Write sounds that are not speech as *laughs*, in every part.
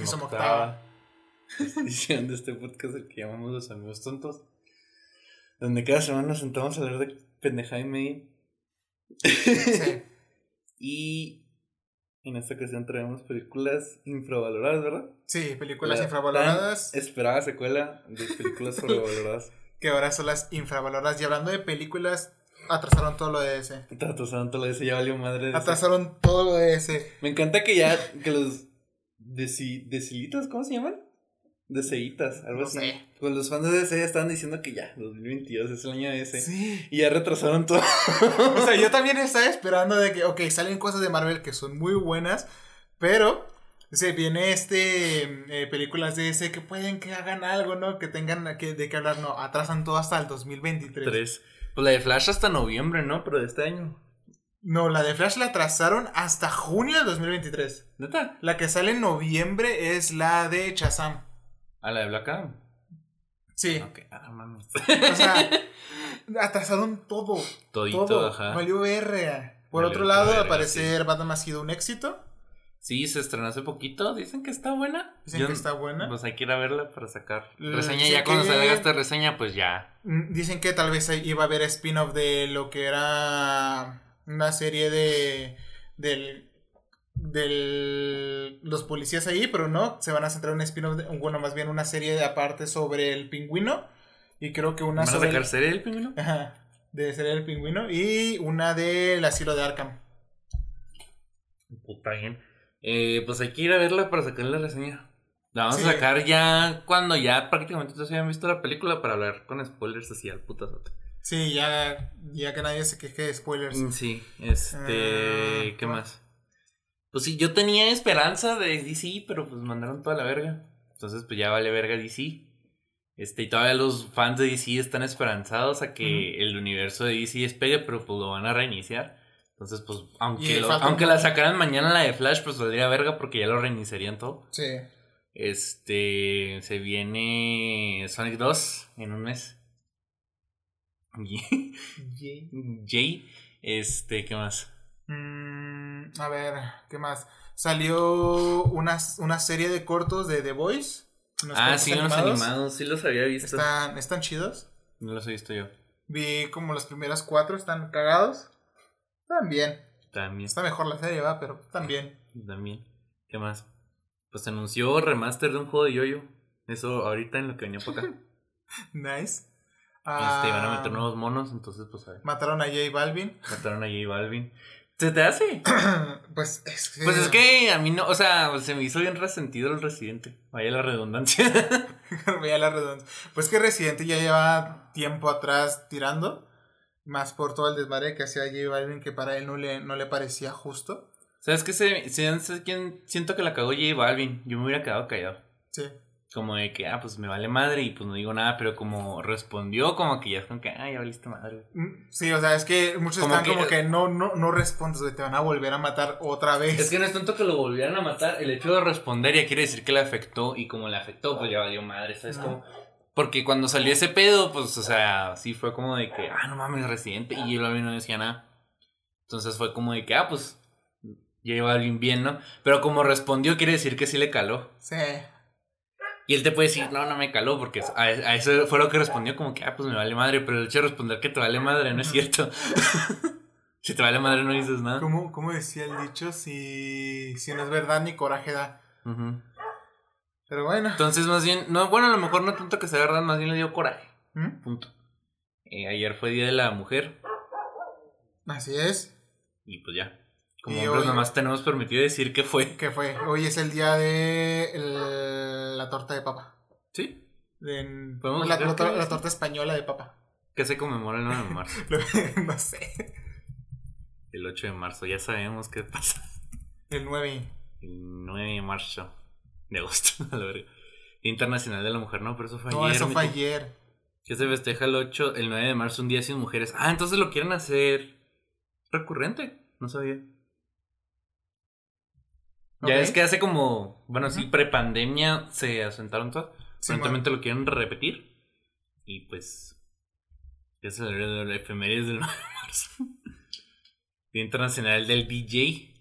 vigésimo vigésimo octava *laughs* edición de este podcast, el que llamamos Los Amigos Tontos, donde cada semana nos sentamos a hablar de pendejada y media. Sí. *laughs* Y en esta ocasión traemos películas infravaloradas, ¿verdad? Sí, películas La infravaloradas. esperada secuela de películas *laughs* sobrevaloradas. Que ahora son las infravaloradas. Y hablando de películas, atrasaron todo lo de ese. Atrasaron todo eso, ya valió madre. de ese. Atrasaron todo lo de ese. Me encanta que ya, que los deci, decilitas, ¿cómo se llaman? Deceitas, algo No así. sé. Pues los fans de DC estaban diciendo que ya, 2022 es el año de ese. Sí. Y ya retrasaron todo. O sea, yo *laughs* también estaba esperando de que, ok, salen cosas de Marvel que son muy buenas, pero se viene este eh, películas de ese que pueden que hagan algo, ¿no? Que tengan que, de qué hablar, no, atrasan todo hasta el 2023. Tres. Pues la de Flash hasta noviembre, ¿no? Pero de este año. No, la de Flash la atrasaron hasta junio del 2023. ¿Neta? La que sale en noviembre es la de Shazam. ¿A la de Black Adam? Sí, Ok, ah, mames. o sea, *laughs* atrasaron todo. Todito, todo. ajá. Valió ver. Por Valió otro lado, al parecer Batman ha sido un éxito. Sí, se estrenó hace poquito. Dicen que está buena. Dicen Yo- que está buena. Pues hay que ir a verla para sacar reseña. sí ya cuando que- salga esta reseña, pues ya. Mm, Dicen que tal vez iba a haber spin-off de lo que era una serie de del del los policías ahí, pero no, se van a centrar en un spin-off, bueno, más bien una serie de aparte sobre el pingüino y creo que una ¿Van a sobre sacar el- serie del pingüino? Ajá, de serie del pingüino y una del asilo de Arkham. Puta bien. Eh, pues hay que ir a verla para sacar la reseña. La vamos Sí. a sacar ya cuando ya prácticamente todos hayan visto la película para hablar con spoilers así al putazote. Sí, ya ya que nadie se queje de spoilers. Mm, Sí, este. Ah, ¿Qué más? Pues sí, yo tenía esperanza de DC, pero pues mandaron toda la verga. Entonces, pues ya vale verga DC. Este, y todavía los fans de DC están esperanzados a que el universo de DC despegue, pero pues lo van a reiniciar. Entonces, pues, aunque, lo- aunque un- la sacaran mañana la de Flash, pues valdría verga porque ya lo reiniciarían todo. Sí. Este, se viene Sonic 2 en un mes. Jay, este, ¿qué más? Mm, a ver, ¿qué más? Salió una, una serie de cortos de The Voice. Ah, sí, unos animados, sí los había visto. Están, están chidos. No los he visto yo. Vi como los primeros cuatro, están cagados. Bien. También, Está mejor la serie, va, pero bien. también. ¿Qué más? Pues se anunció remaster de un juego de yoyo. Eso ahorita en lo que venía para acá. *laughs* Nice. Este, iban a Ah, meter nuevos monos, entonces pues a ver. Mataron a J Balvin. Mataron a J Balvin. ¿Se te hace? *clears throat* pues es que. Pues es que a mí no, o sea, se me hizo bien resentido el residente. Vaya la redundancia. *laughs* *laughs* Veía la redonda. Pues que Residente ya lleva tiempo atrás tirando. Más por todo el desmadre que hacía J Balvin, que para él no le, no le parecía justo. ¿Sabes qué? Se, se, se- siento que la cagó J Balvin. Yo me hubiera quedado callado. Sí. Como de que, ah, pues me vale madre y pues no digo nada, pero como respondió, como que ya es como que, ah, ya valiste madre. Mm, Sí, o sea, es que muchos Como están que- como que no, no, no respondes, te van a volver a matar otra vez. Es que no es tanto que lo volvieran a matar, el hecho de responder ya quiere decir que le afectó y como le afectó, pues ya valió madre, ¿sabes cómo? Porque cuando salió ese pedo, pues, o sea, sí fue como de que, ah, no mames, residente, y yo no decía nada. Entonces fue como de que, ah, pues, ya iba bien, ¿no? Pero como respondió, quiere decir que sí le caló. Sí. Y él te puede decir, no, no me caló, porque a, a eso fue lo que respondió, como que, ah, pues me vale madre, pero el hecho de responder que te vale madre no es cierto. *laughs* si te vale madre no dices nada. ¿Cómo, cómo decía el dicho? Si, si no es verdad, ni coraje da. Pero bueno. Entonces, más bien, no, bueno, a lo mejor no tanto que sea verdad, más bien le dio coraje. ¿Mm? Punto. Eh, ayer fue Día de la Mujer Así es. y pues ya. Como Y hombres hoy- nomás tenemos permitido decir que fue. ¿Qué fue? Hoy es el día de el- la torta de papa. Sí. De- ¿Podemos la, la- qué la es? torta española de papa. Que se conmemora el 9 de marzo. *laughs* *laughs* no sé. El 8 de marzo, ya sabemos qué pasa. El 9. El 9 de marzo. De agosto, *laughs* a la verga. Internacional de la Mujer, no, pero eso fue No, ayer. eso fue ayer. Que se festeja el 8, el 9 de marzo, un día sin mujeres. Ah, entonces lo quieren hacer recurrente. No sabía. Ya es que hace como, bueno, sí, prepandemia se asentaron todas. Sí, lo quieren repetir. Y pues. Ya se le la efemérides del *laughs* 9 de marzo. Día Internacional del DJ.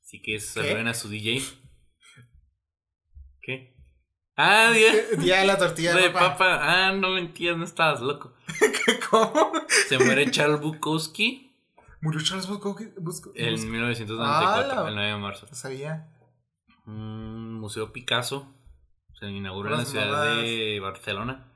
Así que saluden a su DJ. ¿Qué? Ah, día, *laughs* Día de la tortilla de de papa. papa. Ah, no lo entiendo, estabas loco. *laughs* ¿Cómo? Se muere Charles Bukowski Murió Charles Bukowski. En Bus- 1994, ¡Hala! el 9 de marzo. No sabía. Un museo Picasso se inauguró en la ciudad de Barcelona.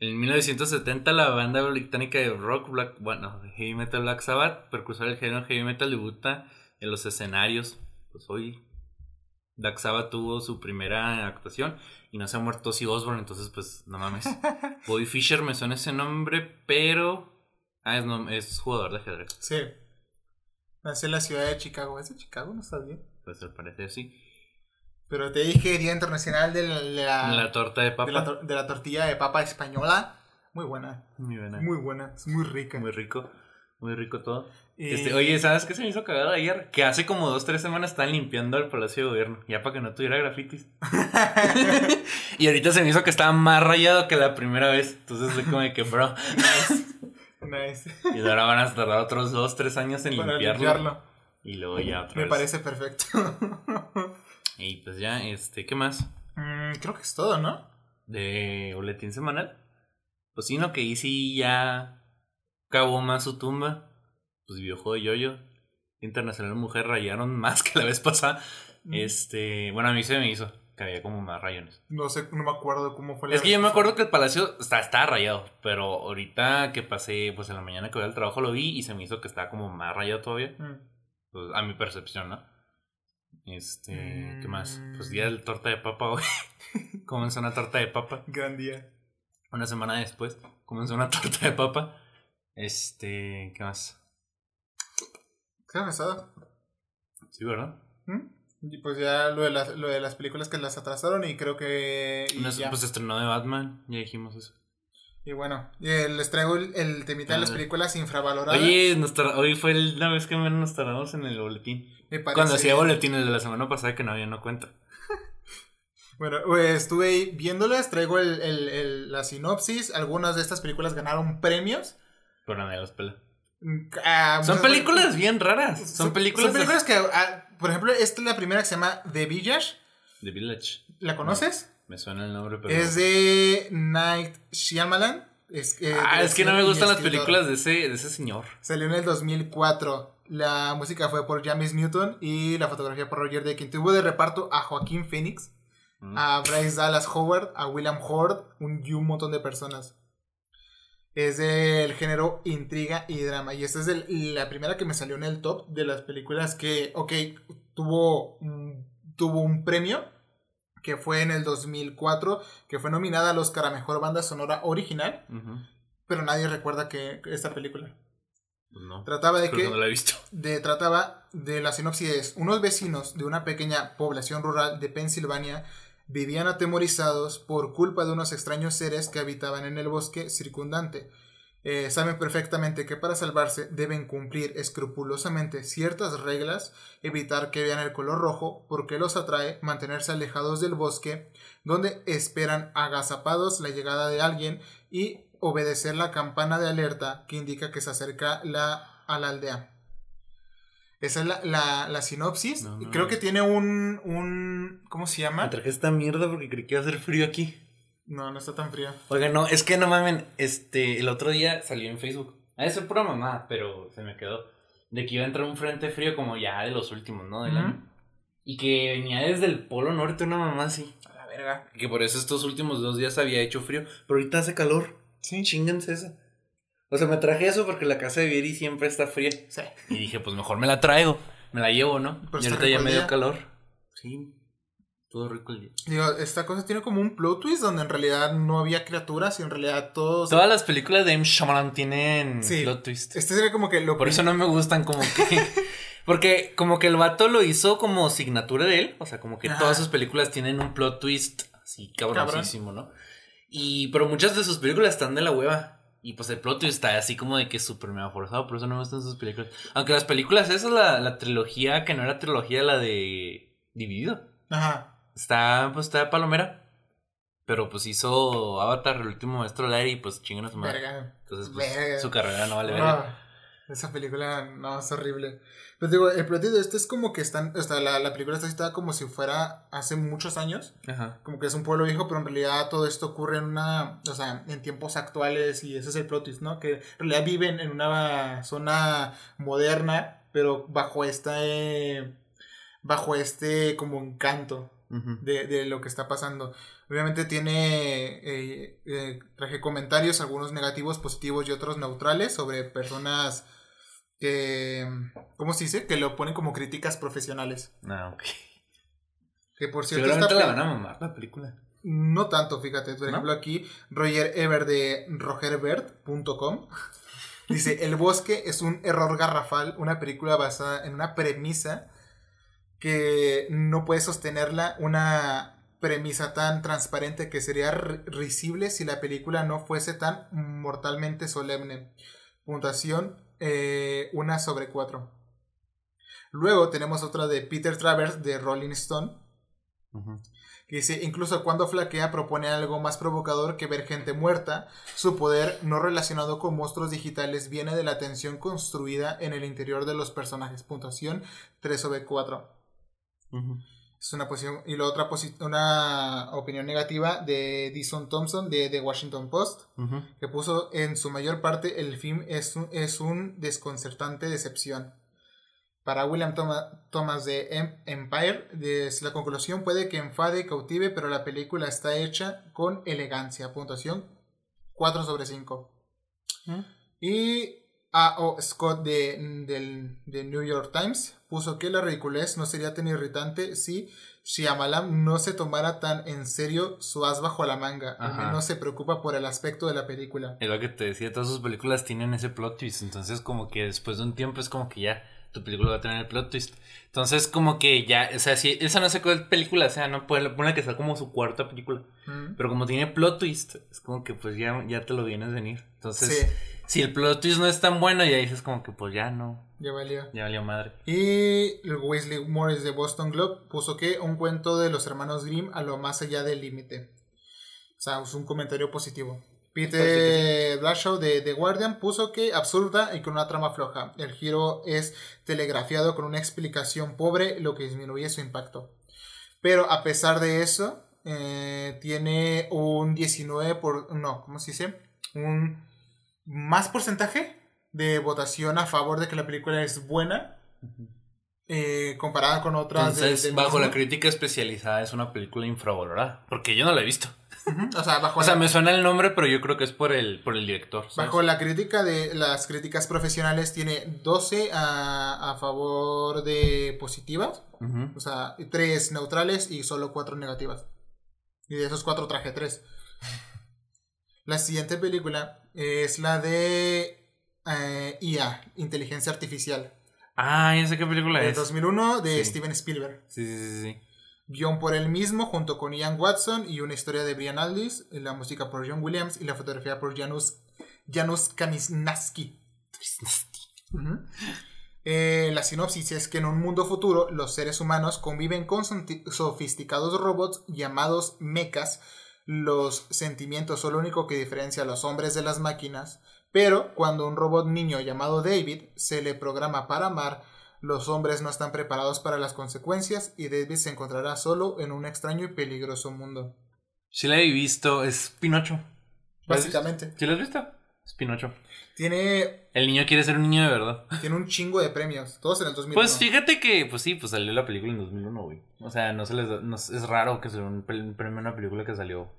En 1970 la banda británica de rock, black, bueno, heavy metal Black Sabbath, precursor del género heavy metal, debuta en los escenarios. Pues hoy Black Sabbath tuvo su primera actuación y no se ha muerto Ozzy Osbourne, entonces pues no mames. *laughs* Bobby Fischer me suena ese nombre, pero... Ah, es, no- es jugador de ajedrez, Sí. Nació en la ciudad de Chicago. ¿Es de Chicago? No sabía. pues al parecer sí. Pero te dije Día Internacional de la, de la- torta de papa. de la de la tortilla de papa española. Muy buena. Muy buena. Muy buena. Es muy rica. Muy rico, muy rico todo. Y- Este, oye, ¿sabes qué se me hizo cagado ayer? Que hace como dos, tres semanas estaban limpiando el Palacio de Gobierno, ya para que no tuviera grafitis. *laughs* *laughs* y ahorita se me hizo que estaba más rayado que la primera vez. Entonces fue como de que, bro. Nice. Y ahora van a tardar otros dos, tres años en Para limpiarlo. limpiarlo. Y luego ya otra Me vez. parece perfecto. *laughs* Y pues ya, este, ¿qué más? Mm, creo que es todo, ¿no? De boletín semanal. Pues sí, no, que Easy ya cavó más su tumba. Pues videojuego de Yoyo. Internacional Mujer rayaron más que la vez pasada. Mm. Este, bueno, a mí se me hizo que había como más rayones. No sé, no me acuerdo cómo fue la Es que yo me acuerdo que el palacio está, estaba rayado, pero ahorita que pasé, pues en la mañana que voy al trabajo lo vi y se me hizo que estaba como más rayado todavía. Mm. Pues, a mi percepción, ¿no? Este, ¿qué más? Pues Mm. día del torta de papa hoy. *laughs* Comenzó una torta de papa. Gran día. Una semana después comenzó una torta de papa. Este, ¿qué más? ¿Qué ha pasado? Sí, ¿verdad? ¿Mm? Y pues ya lo de, las, lo de las películas que las atrasaron y creo que... Y, No, ya. pues estrenó de Batman, ya dijimos eso. y bueno, les traigo el, el temita de las películas infravaloradas. Oye, nos hoy fue la vez que menos nos tardamos en el boletín. Cuando hacía boletín el de la semana pasada que no había no cuenta. *laughs* Bueno, pues, estuve ahí viéndolas, traigo el, el- el- la sinopsis. Algunas de estas películas ganaron premios. Pero nadie los pela. Mm, ah, Son películas bien raras. Son películas, Son películas que, ah, por ejemplo, esta es la primera que se llama The Village. de Village. ¿La conoces? Me suena el nombre, pero. Es de Night Shyamalan. Es, Ah, es que no me gustan las películas de ese, de ese señor. Salió en el 2004. La música fue por James Newton y la fotografía por Roger Deakins. Tuvo de reparto a Joaquín Phoenix, Mm. a Bryce Dallas Howard, a William Hord un, y un montón de personas. Es del género intriga y drama. Y esta es el- la primera que me salió en el top de las películas que, ok, tuvo, un- tuvo un premio que fue en el 2004, que fue nominada al Oscar a Mejor Banda Sonora Original, pero nadie recuerda que esta película. Pues no. Trataba de que que no la he visto. de, trataba de la sinopsis es, unos vecinos de una pequeña población rural de Pensilvania vivían atemorizados por culpa de unos extraños seres que habitaban en el bosque circundante. Eh, saben perfectamente que para salvarse deben cumplir escrupulosamente ciertas reglas, evitar que vean el color rojo porque los atrae, mantenerse alejados del bosque, donde esperan agazapados la llegada de alguien y obedecer la campana de alerta que indica que se acerca la, a la aldea. Esa es la, la- la sinopsis. No, no, Creo que tiene un, un... ¿Cómo se Me llama? traje esta mierda porque creí que iba a hacer frío aquí. No, no está tan fría. Oiga, no, es que no mamen, este, el otro día salió en Facebook. A eso pura mamá, pero se me quedó. De que iba a entrar un frente frío como ya de los últimos, ¿no? Del año. Y que venía desde el polo norte una mamá así. A la verga. Que por eso estos últimos dos días había hecho frío. Pero ahorita hace calor. Sí. Chinganse esa. O sea, me traje eso porque la casa de Vieri siempre está fría. Sí. Y dije, pues mejor me la traigo. Me la llevo, ¿no? Pero y ahorita ya me dio calor. Sí. Todo rico el día. Digo, esta cosa tiene como un plot twist donde en realidad no había criaturas y en realidad todos... Todas las películas de M. Shyamalan tienen Sí. plot twist. Este sería como que lo... Por eso no me gustan como que... *laughs* Porque como que el vato lo hizo como signatura de él. O sea, como que Ajá. todas sus películas tienen un plot twist así cabroncísimo, ¿no? Y... Pero muchas de sus películas están de la hueva. Y pues el plot twist está así como de que es súper mega forzado. Por eso no me gustan sus películas. Aunque las películas, esa es la, la trilogía que no era trilogía, la de... Dividido. Ajá. Está, pues está palomera. Pero pues hizo Avatar, el último maestro del aire y pues chingan a su madre. Verga. Entonces, pues Verga. su carrera no vale verga. Esa película, no, es horrible. Pero digo, el plot de esto es como que están, o sea, la, la película está citada como si fuera hace muchos años. Ajá. Como que es un pueblo viejo, pero en realidad todo esto ocurre en una, o sea, en tiempos actuales y ese es el plot twist, ¿no? Que en realidad viven en una zona moderna, pero bajo esta, eh, bajo este como encanto de, de lo que está pasando. Obviamente tiene, eh, eh, traje comentarios, algunos negativos, positivos y otros neutrales sobre personas que, ¿cómo se dice? Que lo ponen como críticas profesionales. Ah, ok. Que por cierto, Seguramente la van a mamar la película. no tanto, fíjate. Por ¿No? ejemplo, aquí Roger Ever de rogerbert.com dice: El bosque es un error garrafal, una película basada en una premisa que no puede sostenerla, una premisa tan transparente que sería ri- risible si la película no fuese tan mortalmente solemne. Puntuación: eh, una sobre cuatro. Luego tenemos otra de Peter Travers de Rolling Stone. Que dice, incluso cuando flaquea propone algo más provocador que ver gente muerta. Su poder, no relacionado con monstruos digitales, viene de la tensión construida en el interior de los personajes. Puntuación 3 sobre 4. Ujú. Es una posición. Y la otra una opinión negativa de Dyson Thompson de The Washington Post. Que puso en su mayor parte el film es un, es un desconcertante decepción. Para William Thoma- Thomas de Em- Empire, es la conclusión puede que enfade y cautive, pero la película está hecha con elegancia. Puntuación 4 sobre 5. Ujú. Y A.O. Scott de, del, de New York Times puso que la ridiculez no sería tan irritante si Shyamalan no se tomara tan en serio su as bajo la manga. Ajá. menos se preocupa por el aspecto de la película. Es lo que te decía, todas sus películas tienen ese plot twist. Entonces, como que después de un tiempo es como que ya tu película va a tener el plot twist. Entonces, como que ya, o sea, si esa no sé cuál película sea, no puede pone que sea como su cuarta película. Mm. Pero como tiene plot twist, es como que pues ya, ya te lo vienes venir. Entonces, Sí, si el plot twist no es tan bueno, ya dices como que pues ya no, ya valió. ya valió madre. Y el Wesley Morris de Boston Globe puso que un cuento de los hermanos Grimm a lo más allá del límite. O sea, es un comentario positivo. Peter Blashow de The Guardian puso que absurda y con una trama floja. El giro es telegrafiado con una explicación pobre, lo que disminuye su impacto. Pero a pesar de eso, eh, tiene un 19 por... No, ¿cómo se dice? Un más porcentaje de votación a favor de que la película es buena eh, comparada con otras de- Entonces, del bajo mismo. la crítica especializada es una película infravalorada. Porque yo no la he visto. O sea, bajo, O sea, la, me suena el nombre, pero yo creo que es por el, por el director. ¿sabes? bajo la crítica de las críticas profesionales tiene 12 a, a favor de positivas, o sea, 3 neutrales y solo 4 negativas. Y de esos 4 traje 3. La siguiente película es la de eh, IA, Inteligencia Artificial, Ah, ya sé qué película de es. 2001 de Sí. Steven Spielberg. Sí, sí, sí, sí. Guión por él mismo, junto con Ian Watson y una historia de Brian Aldiss, la música por John Williams y la fotografía por Janusz, Janusz. Ujú. Eh, la sinopsis es que en un mundo futuro los seres humanos conviven con sofisticados robots llamados mechas. Los sentimientos son lo único que diferencia a los hombres de las máquinas. Pero cuando un robot niño llamado David se le programa para amar, los hombres no están preparados para las consecuencias y David se encontrará solo en un extraño y peligroso mundo. Sí la he visto, es Pinocho. Básicamente. ¿Sí la has visto? Es Pinocho. Tiene, El niño quiere ser un niño de verdad. tiene un chingo de premios. Todos en el 2001. Pues fíjate que, pues sí, pues salió la película en 2001, güey. O sea, no se les da- no- es raro que se le dé un premio a una película que salió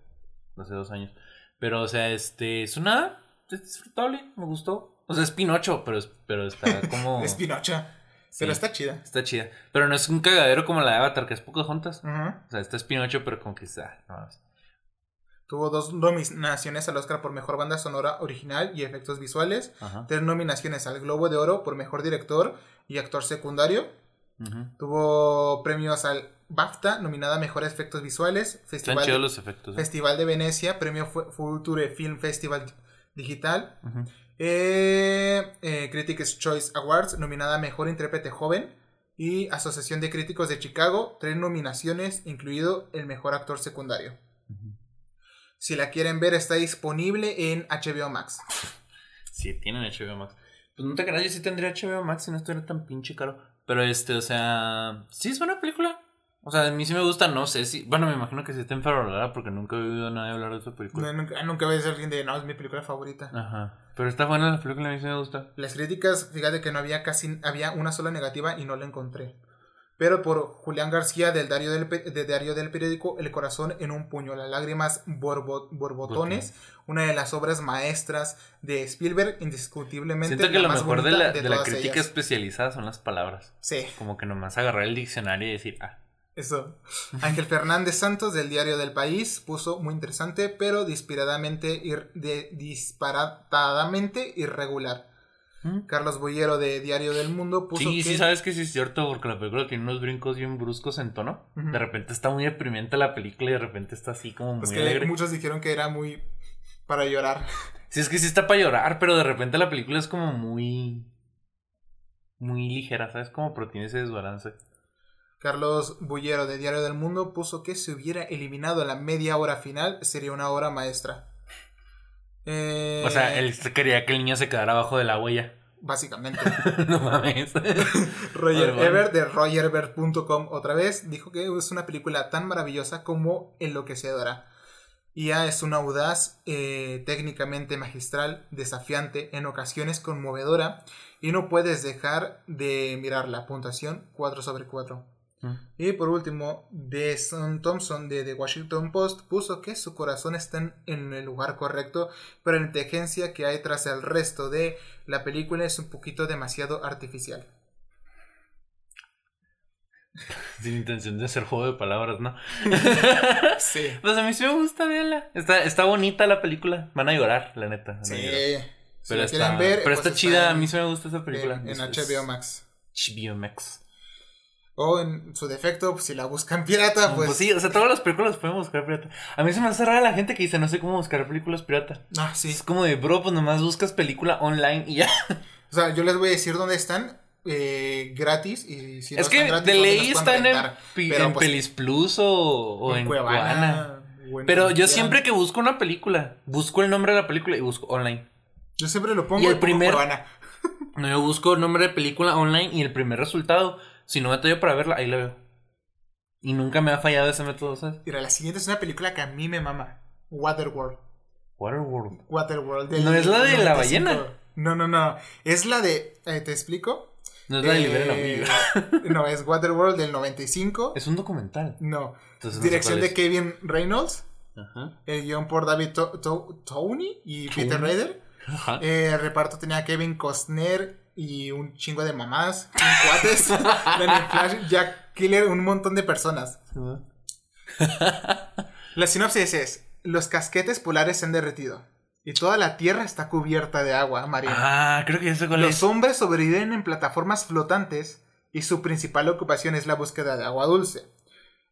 hace dos años. Pero, o sea, este, es una, es disfrutable, me gustó. O sea, es Pinocho, pero, es, pero está *laughs* como... Es Pinocha. Pero Sí. está chida. Está chida. Pero no es un cagadero como la de Avatar, que es Pocahontas. Ujú. O sea, esta es Pinocho, pero como que está... no mames. Tuvo dos nominaciones al Oscar por Mejor Banda Sonora Original y Efectos Visuales. Ajá. Tres nominaciones al Globo de Oro por Mejor Director y Actor Secundario. Tuvo premios al BAFTA, nominada a Mejor Efectos Visuales. Festival, los efectos. ¿eh? Festival de Venecia, Premio Fu- Future Film Festival Digital. Eh, eh, Critics' Choice Awards, nominada a Mejor Intérprete Joven. Y Asociación de Críticos de Chicago, tres nominaciones, incluido el Mejor Actor Secundario. Si la quieren ver, está disponible en HBO Max. Sí, tienen HBO Max. Pues no te creas, yo sí tendría HBO Max si no estuviera tan pinche caro. Pero este, o sea, sí es buena película. O sea, a mí sí me gusta, no sé si. Bueno, me imagino que sí está enferrada porque nunca he oído a nadie hablar de esa película. No, nunca, nunca ves a alguien de, no, es mi película favorita. Ajá. Pero está buena la película, a mí sí me gusta. Las críticas, fíjate que no había casi, había una sola negativa y no la encontré. Pero por Julián García del diario del, de diario del periódico El corazón en un puño, las lágrimas borbo- borbotones, una de las obras maestras de Spielberg, indiscutiblemente. Siento que la lo más mejor de la, de la crítica ellas. especializada son las palabras. Sí, Como que nomás agarrar el diccionario y decir, ah, eso. *laughs* Ángel Fernández Santos del diario del país puso muy interesante, pero disparadamente, ir- de- disparatadamente irregular. ¿Mm? Carlos Boyero de Diario del Mundo puso Sí, que sí, sabes que sí es cierto, porque la película tiene unos brincos bien bruscos en tono. De repente está muy deprimente la película y de repente está así como muy pues que alegre. muchos dijeron que era muy para llorar. *laughs* Sí, es que sí está para llorar, pero de repente la película es como muy. Muy ligera, ¿sabes? Como pero tiene ese desbalance. Carlos Bullero de Diario del Mundo puso que si hubiera eliminado la media hora final sería una obra maestra. Eh, O sea, él quería que el niño se quedara abajo de la huella. *laughs* Básicamente. no mames. *laughs* Roger bueno. Ebert de rogerebert.com otra vez dijo que es una película tan maravillosa como enloquecedora. IA es una audaz, eh, técnicamente magistral, desafiante, en ocasiones conmovedora y no puedes dejar de mirar la puntuación 4 sobre 4. Y por último, Deson Thompson de The Washington Post puso que su corazón está en, el lugar correcto, pero la inteligencia que hay tras el resto de la película es un poquito demasiado artificial. *laughs* Sin intención de hacer juego de palabras, ¿no? *laughs* Sí. Pues a mí sí me gusta, véanla. Está, está bonita la película. Van a llorar, la neta. Sí. llorar. Pero, está, ver, pero pues está chida. en- A mí sí me gusta esa película. En, en HBO Max. HBO Max. O en su defecto, pues, si la buscan *laughs* pirata, pues. Pues, sí, o sea, todas las películas pueden buscar pirata. A mí se me hace rara la gente que dice, no sé cómo buscar películas pirata. Ah, sí. Es como de, bro, pues nomás buscas película online y ya. O sea, yo les voy a decir dónde están eh, gratis. Y si no es que están gratis, de dónde ley están en, rentar. en pues, Pelis Plus o, o en, Cuevana. en Pero yo siempre que busco una película, busco el nombre de la película y busco online. Yo siempre lo pongo Y el pongo primer- Cuevana. *laughs* No, yo busco el nombre de película online y el primer resultado, si no me yo para verla, ahí la veo. Y nunca me ha fallado ese método, ¿sabes? Mira, la siguiente es una película que a mí me mama. Waterworld. Waterworld. Waterworld. del ¿No es la de la 95. ballena? No, no, no. Es la de. eh, ¿Te explico? No es la de Eh, Liberen. *laughs* No, es Waterworld del 95. Es un documental. No. Entonces no sé Dirección de. Kevin Reynolds. Ajá. El guion por David To- To- Tony y Peter. Rader. Ajá. Eh, el reparto tenía Kevin Costner y un chingo de mamás, *laughs* un cuates, Daniel Flash, Jack Killer, un montón de personas. La sinopsis es: Los casquetes polares se han derretido y toda la tierra está cubierta de agua marina. Ah, creo que sé cuál Los es. hombres sobreviven en plataformas flotantes y su principal ocupación es la búsqueda de agua dulce.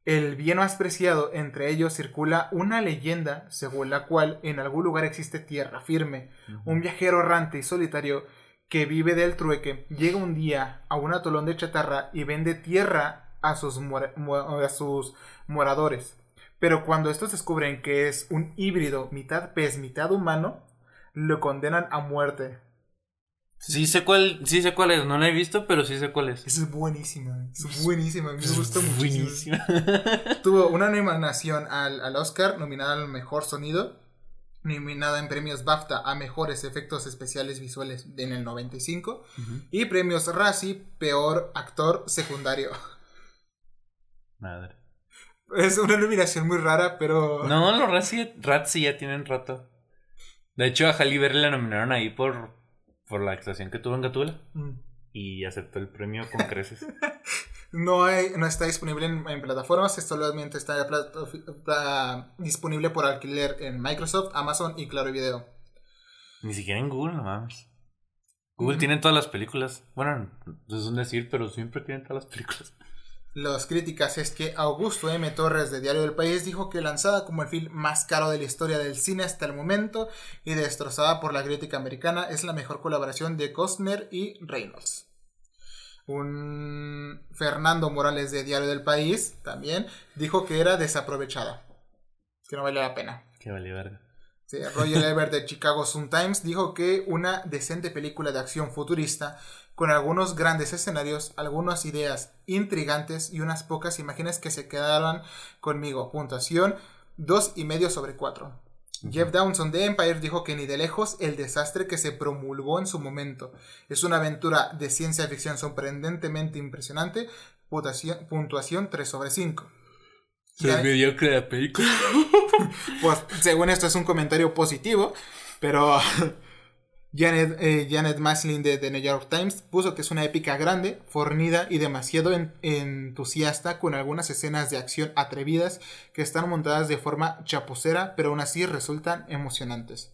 El bien más preciado entre ellos circula una leyenda según la cual en algún lugar existe tierra firme. Un viajero errante y solitario que vive del trueque llega un día a un atolón de chatarra y vende tierra a sus, mora- a sus moradores. Pero cuando estos descubren que es un híbrido mitad pez, mitad humano, lo condenan a muerte. Sí sé cuál, sí sé cuál es, no la he visto, pero sí sé cuál es. Es buenísima, es buenísima, a mí me gustó muchísimo. Buenísima. *laughs* Tuvo una nominación al, al Oscar, nominada al mejor sonido, nominada en premios BAFTA a mejores efectos especiales visuales en el 95 y premios Razzie, peor actor secundario. Madre. Es una nominación muy rara, pero No, los Rats sí ya tienen rato. De hecho, a Halle Berry la nominaron ahí por, por la actuación que tuvo en Gatula. Mm. Y aceptó el premio con creces. *laughs* no, hay- no está disponible en, en plataformas, solamente está pla- disponible por alquiler en Microsoft, Amazon y Claro Video. Ni siquiera en Google, no mames. Google tiene todas las películas. Bueno, es un decir, pero siempre tienen todas las películas. Las críticas es que Augusto M. Torres de Diario del País dijo que lanzada como el film más caro de la historia del cine hasta el momento y destrozada por la crítica americana es la mejor colaboración de Costner y Reynolds. Un Fernando Morales de Diario del País también dijo que era desaprovechada, que no vale la pena. Que vale verga. Sí, Roger *laughs* Ebert de Chicago Sun Times dijo que una decente película de acción futurista con algunos grandes escenarios, algunas ideas intrigantes y unas pocas imágenes que se quedaron conmigo. Puntuación dos y medio sobre 4. Jeff Downson de Empire dijo que ni de lejos el desastre que se promulgó en su momento. Es una aventura de ciencia ficción sorprendentemente impresionante. Puntuación, puntuación 3 sobre 5. Es mediocre la película. *laughs* pues según esto es un comentario positivo, pero Janet, eh, Janet Maslin de The New York Times puso que es una épica grande, fornida y demasiado en- entusiasta con algunas escenas de acción atrevidas que están montadas de forma chapucera, pero aún así resultan emocionantes.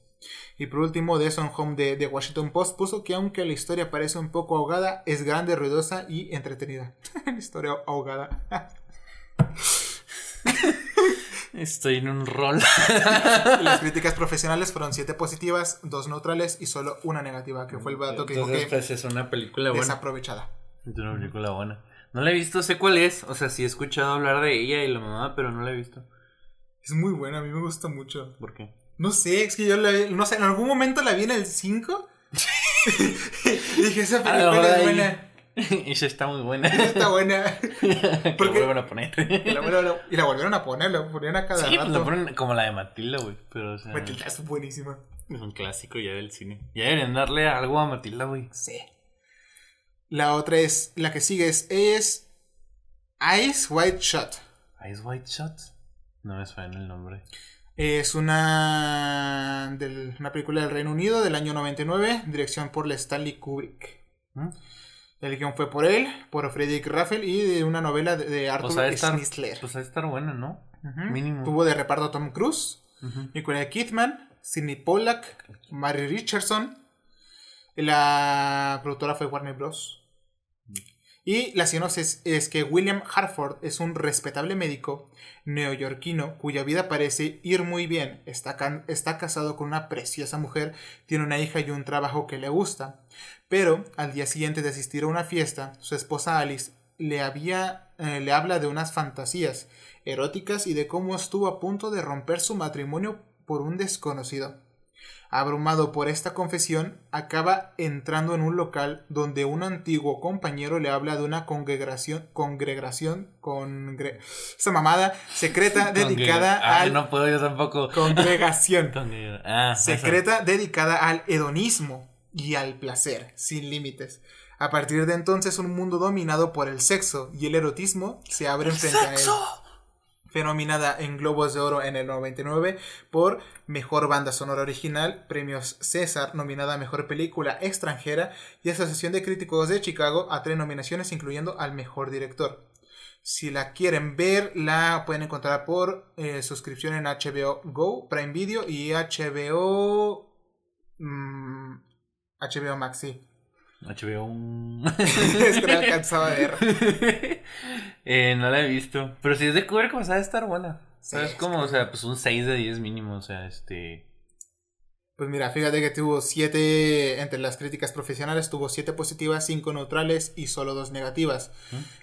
Y por último, Deson Home de The Washington Post puso que aunque la historia parece un poco ahogada, es grande, ruidosa y entretenida. *laughs* historia ahogada. *laughs* Estoy en un rol. *laughs* Las críticas profesionales fueron 7 positivas, 2 neutrales y solo una negativa, que fue el dato que dijo Entonces, que pues es una película buena. desaprovechada. Es una película buena. No la he visto, sé cuál es. O sea, sí he escuchado hablar de ella y la mamá, pero no la he visto. Es muy buena, a mí me gusta mucho. ¿Por qué? No sé, es que yo la vi, no sé, en algún momento la vi en el 5. *laughs* *laughs* y dije, esa película es ahí- buena. *laughs* Ella está muy buena. Está buena. *laughs* que ¿Por qué? vuelvan a poner. Y la, volvieron- y la volvieron a poner, la ponían a cada Sí, pues rato. la ponen como la de Matilda, güey. Pero, o sea, Matilda es buenísima. es un clásico ya del cine. Ya deberían darle algo a Matilda, güey. Sí. La otra es, la que sigue es, es Ice White Shot. Ice White Shot. No me suena el nombre. Es una, del- una película del Reino Unido del año 99, dirección por la Stanley Kubrick. ¿Mm? El guion fue por él, por Frederick Raffel y de una novela de, de Arthur Pues estar, Schnitzler. pues de estar buena, ¿no? Mínimo. Tuvo de reparto a Tom Cruise, Ujú. Nicole Kidman, Sidney Pollack, Mary Richardson. La productora fue Warner Bros. Y la sinopsis es que William Hartford es un respetable médico neoyorquino cuya vida parece ir muy bien. Está, está casado con una preciosa mujer, tiene una hija y un trabajo que le gusta. Pero al día siguiente de asistir a una fiesta, su esposa Alice le, había, eh, le habla de unas fantasías eróticas y de cómo estuvo a punto de romper su matrimonio por un desconocido. Abrumado por esta confesión, acaba entrando en un local donde un antiguo compañero le habla de una congregación, congregación, congre- esa mamada secreta dedicada Ah, al no puedo yo tampoco. congregación *laughs* Congrega- Ah, secreta dedicada al hedonismo y al placer sin límites. A partir de entonces, un mundo dominado por el sexo y el erotismo se abre frente a él. Fue nominada en Globos de Oro en el 99 por Mejor Banda Sonora Original, Premios César, nominada a Mejor Película Extranjera y Asociación de Críticos de Chicago a tres nominaciones, incluyendo al Mejor Director. Si la quieren ver, la pueden encontrar por eh, suscripción en HBO Go, Prime Video y HBO... mm, HBO Max, sí. HBO. es que no alcanzaba a ver. *laughs* eh, no la he visto. Pero si es de Kubrick, pues ha de estar buena. Sí, ¿Sabes es cómo? O sea, pues un 6 de 10 mínimo. O sea, este. Pues mira, fíjate que tuvo siete, entre las críticas profesionales, tuvo siete positivas, cinco neutrales y solo dos negativas.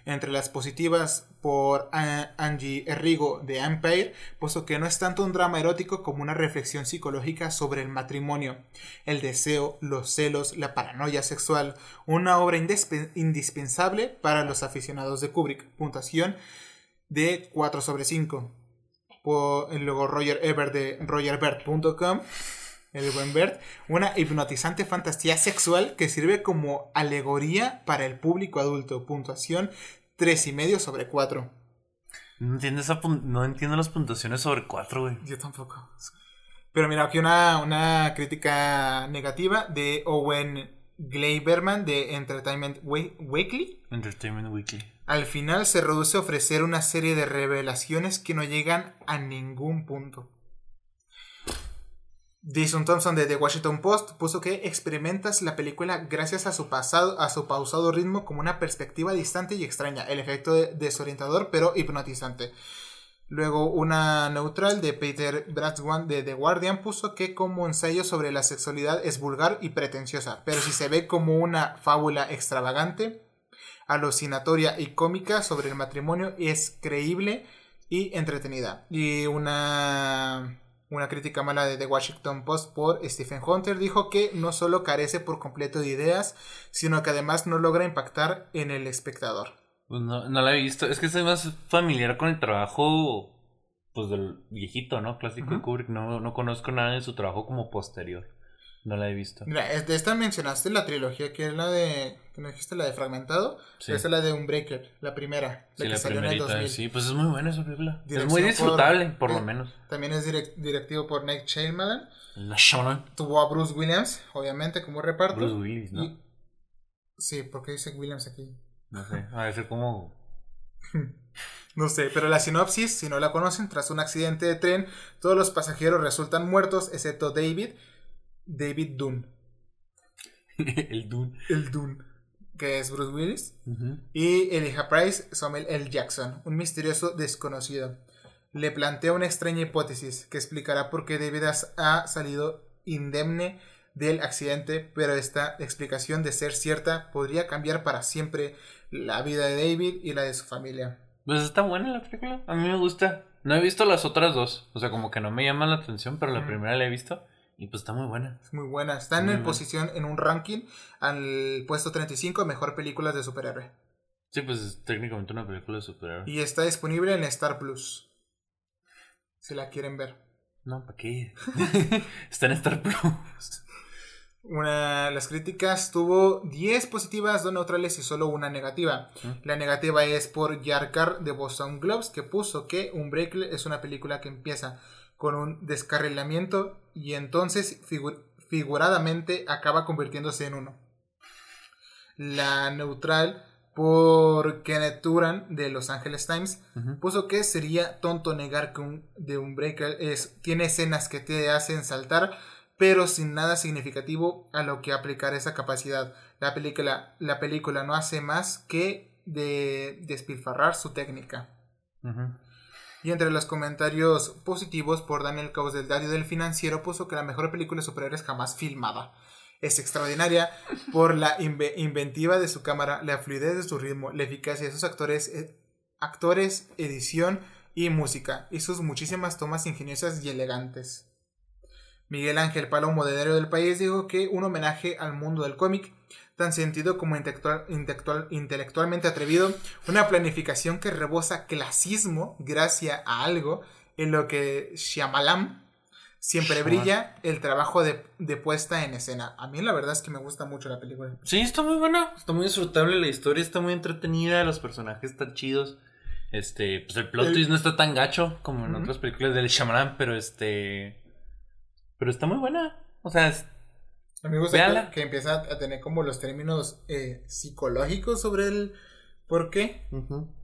Entre las positivas, por Angie Errigo de Empire, puso que no es tanto un drama erótico como una reflexión psicológica sobre el matrimonio, el deseo, los celos, la paranoia sexual, una obra indispe- indispensable para los aficionados de Kubrick. Puntuación de 4 sobre 5. Por, luego Roger Ebert de rogerbert.com el buen Bert, una hipnotizante fantasía sexual que sirve como alegoría para el público adulto. Puntuación 3,5 sobre 4. No entiendo, esa no entiendo las puntuaciones sobre 4, güey. Yo tampoco. Pero mira, aquí una, una crítica negativa de Owen Gleiberman de Entertainment Weekly. Entertainment Weekly. Al final se reduce a ofrecer una serie de revelaciones que no llegan a ningún punto. Jason Thompson de The Washington Post puso que experimentas la película gracias a su pasado, a su pausado ritmo como una perspectiva distante y extraña, el efecto de- desorientador pero hipnotizante. Luego una neutral de Peter Bradswan de The Guardian puso que como ensayo sobre la sexualidad es vulgar y pretenciosa, pero si se ve como una fábula extravagante, alucinatoria y cómica sobre el matrimonio es creíble y entretenida. Y una Una crítica mala de The Washington Post por Stephen Hunter dijo que no solo carece por completo de ideas, sino que además no logra impactar en el espectador. Pues no, no la he visto. Es que soy más familiar con el trabajo pues del viejito, ¿no? Clásico de. Kubrick. No, no conozco nada de su trabajo como posterior. No la he visto. Mira, de esta mencionaste la trilogía que es la de. que me dijiste la de Fragmentado. Sí. Esa es la de Unbreaker, la primera. La Sí, que la salió en el primerita. 2000. Sí, pues es muy buena esa película. es muy por- disfrutable, por, eh, lo menos. También es direct- directivo por Nick Shyamalan. La Shonen. Tuvo a Bruce Williams, obviamente, como reparto. Bruce Willis, ¿no? Y- Sí, porque dice Williams aquí. No sé. A ver, ser como. *laughs* No sé, pero la sinopsis, si no la conocen, tras un accidente de tren, todos los pasajeros resultan muertos, excepto David, David Dunn, *laughs* el Dune. el Dunn, que es Bruce Willis, Ujú. y Elijah Price, Samuel L. Jackson, un misterioso desconocido. Le plantea una extraña hipótesis que explicará por qué David ha salido indemne del accidente, pero esta explicación de ser cierta podría cambiar para siempre la vida de David y la de su familia. Pues está buena la película. A mí me gusta. No he visto las otras dos. O sea, como que no me llaman la atención, pero la primera la he visto. Y pues está muy buena. Es muy buena. Está en Muy buena. posición en un ranking al puesto 35 de mejor películas de superhéroe. Sí, pues es técnicamente una película de superhéroe. Y está disponible en Star Plus. Si la quieren ver. No, ¿para qué? *laughs* está en Star Plus. Una, las críticas tuvo 10 positivas, 2 neutrales y solo una negativa. La negativa es por Yarkar de Boston Globes, que puso que Unbreakable es una película que empieza con un descarrilamiento y entonces figu- figuradamente acaba convirtiéndose en uno. La neutral por Kenneth Turan de Los Angeles Times puso que sería tonto negar que un, de Unbreakable es, tiene escenas que te hacen saltar, pero sin nada significativo a lo que aplicar esa capacidad. La película, la película no hace más que de despilfarrar su técnica. Y entre los comentarios positivos por Daniel Caus del diario del financiero puso que la mejor película de superhéroes jamás filmada. Es extraordinaria por la inve- inventiva de su cámara, la fluidez de su ritmo, la eficacia de sus actores, eh, actores, edición y música, y sus muchísimas tomas ingeniosas y elegantes. Miguel Ángel Palomo de Diario del País dijo que un homenaje al mundo del cómic, tan sentido como intelectual- intelectual- intelectualmente atrevido, una planificación que rebosa clasismo gracias a algo en lo que Shyamalan siempre Shyamalan. brilla el trabajo de, de puesta en escena. A mí la verdad es que me gusta mucho la película. Sí, está muy buena. Está muy disfrutable. La historia está muy entretenida. Los personajes están chidos. Este, pues el plot El- twist no está tan gacho como en otras películas del Shyamalan, pero este. Pero está muy buena. O sea, es- A mí me gusta Véanla. que, que empieza a tener como los términos eh, psicológicos sobre el por qué.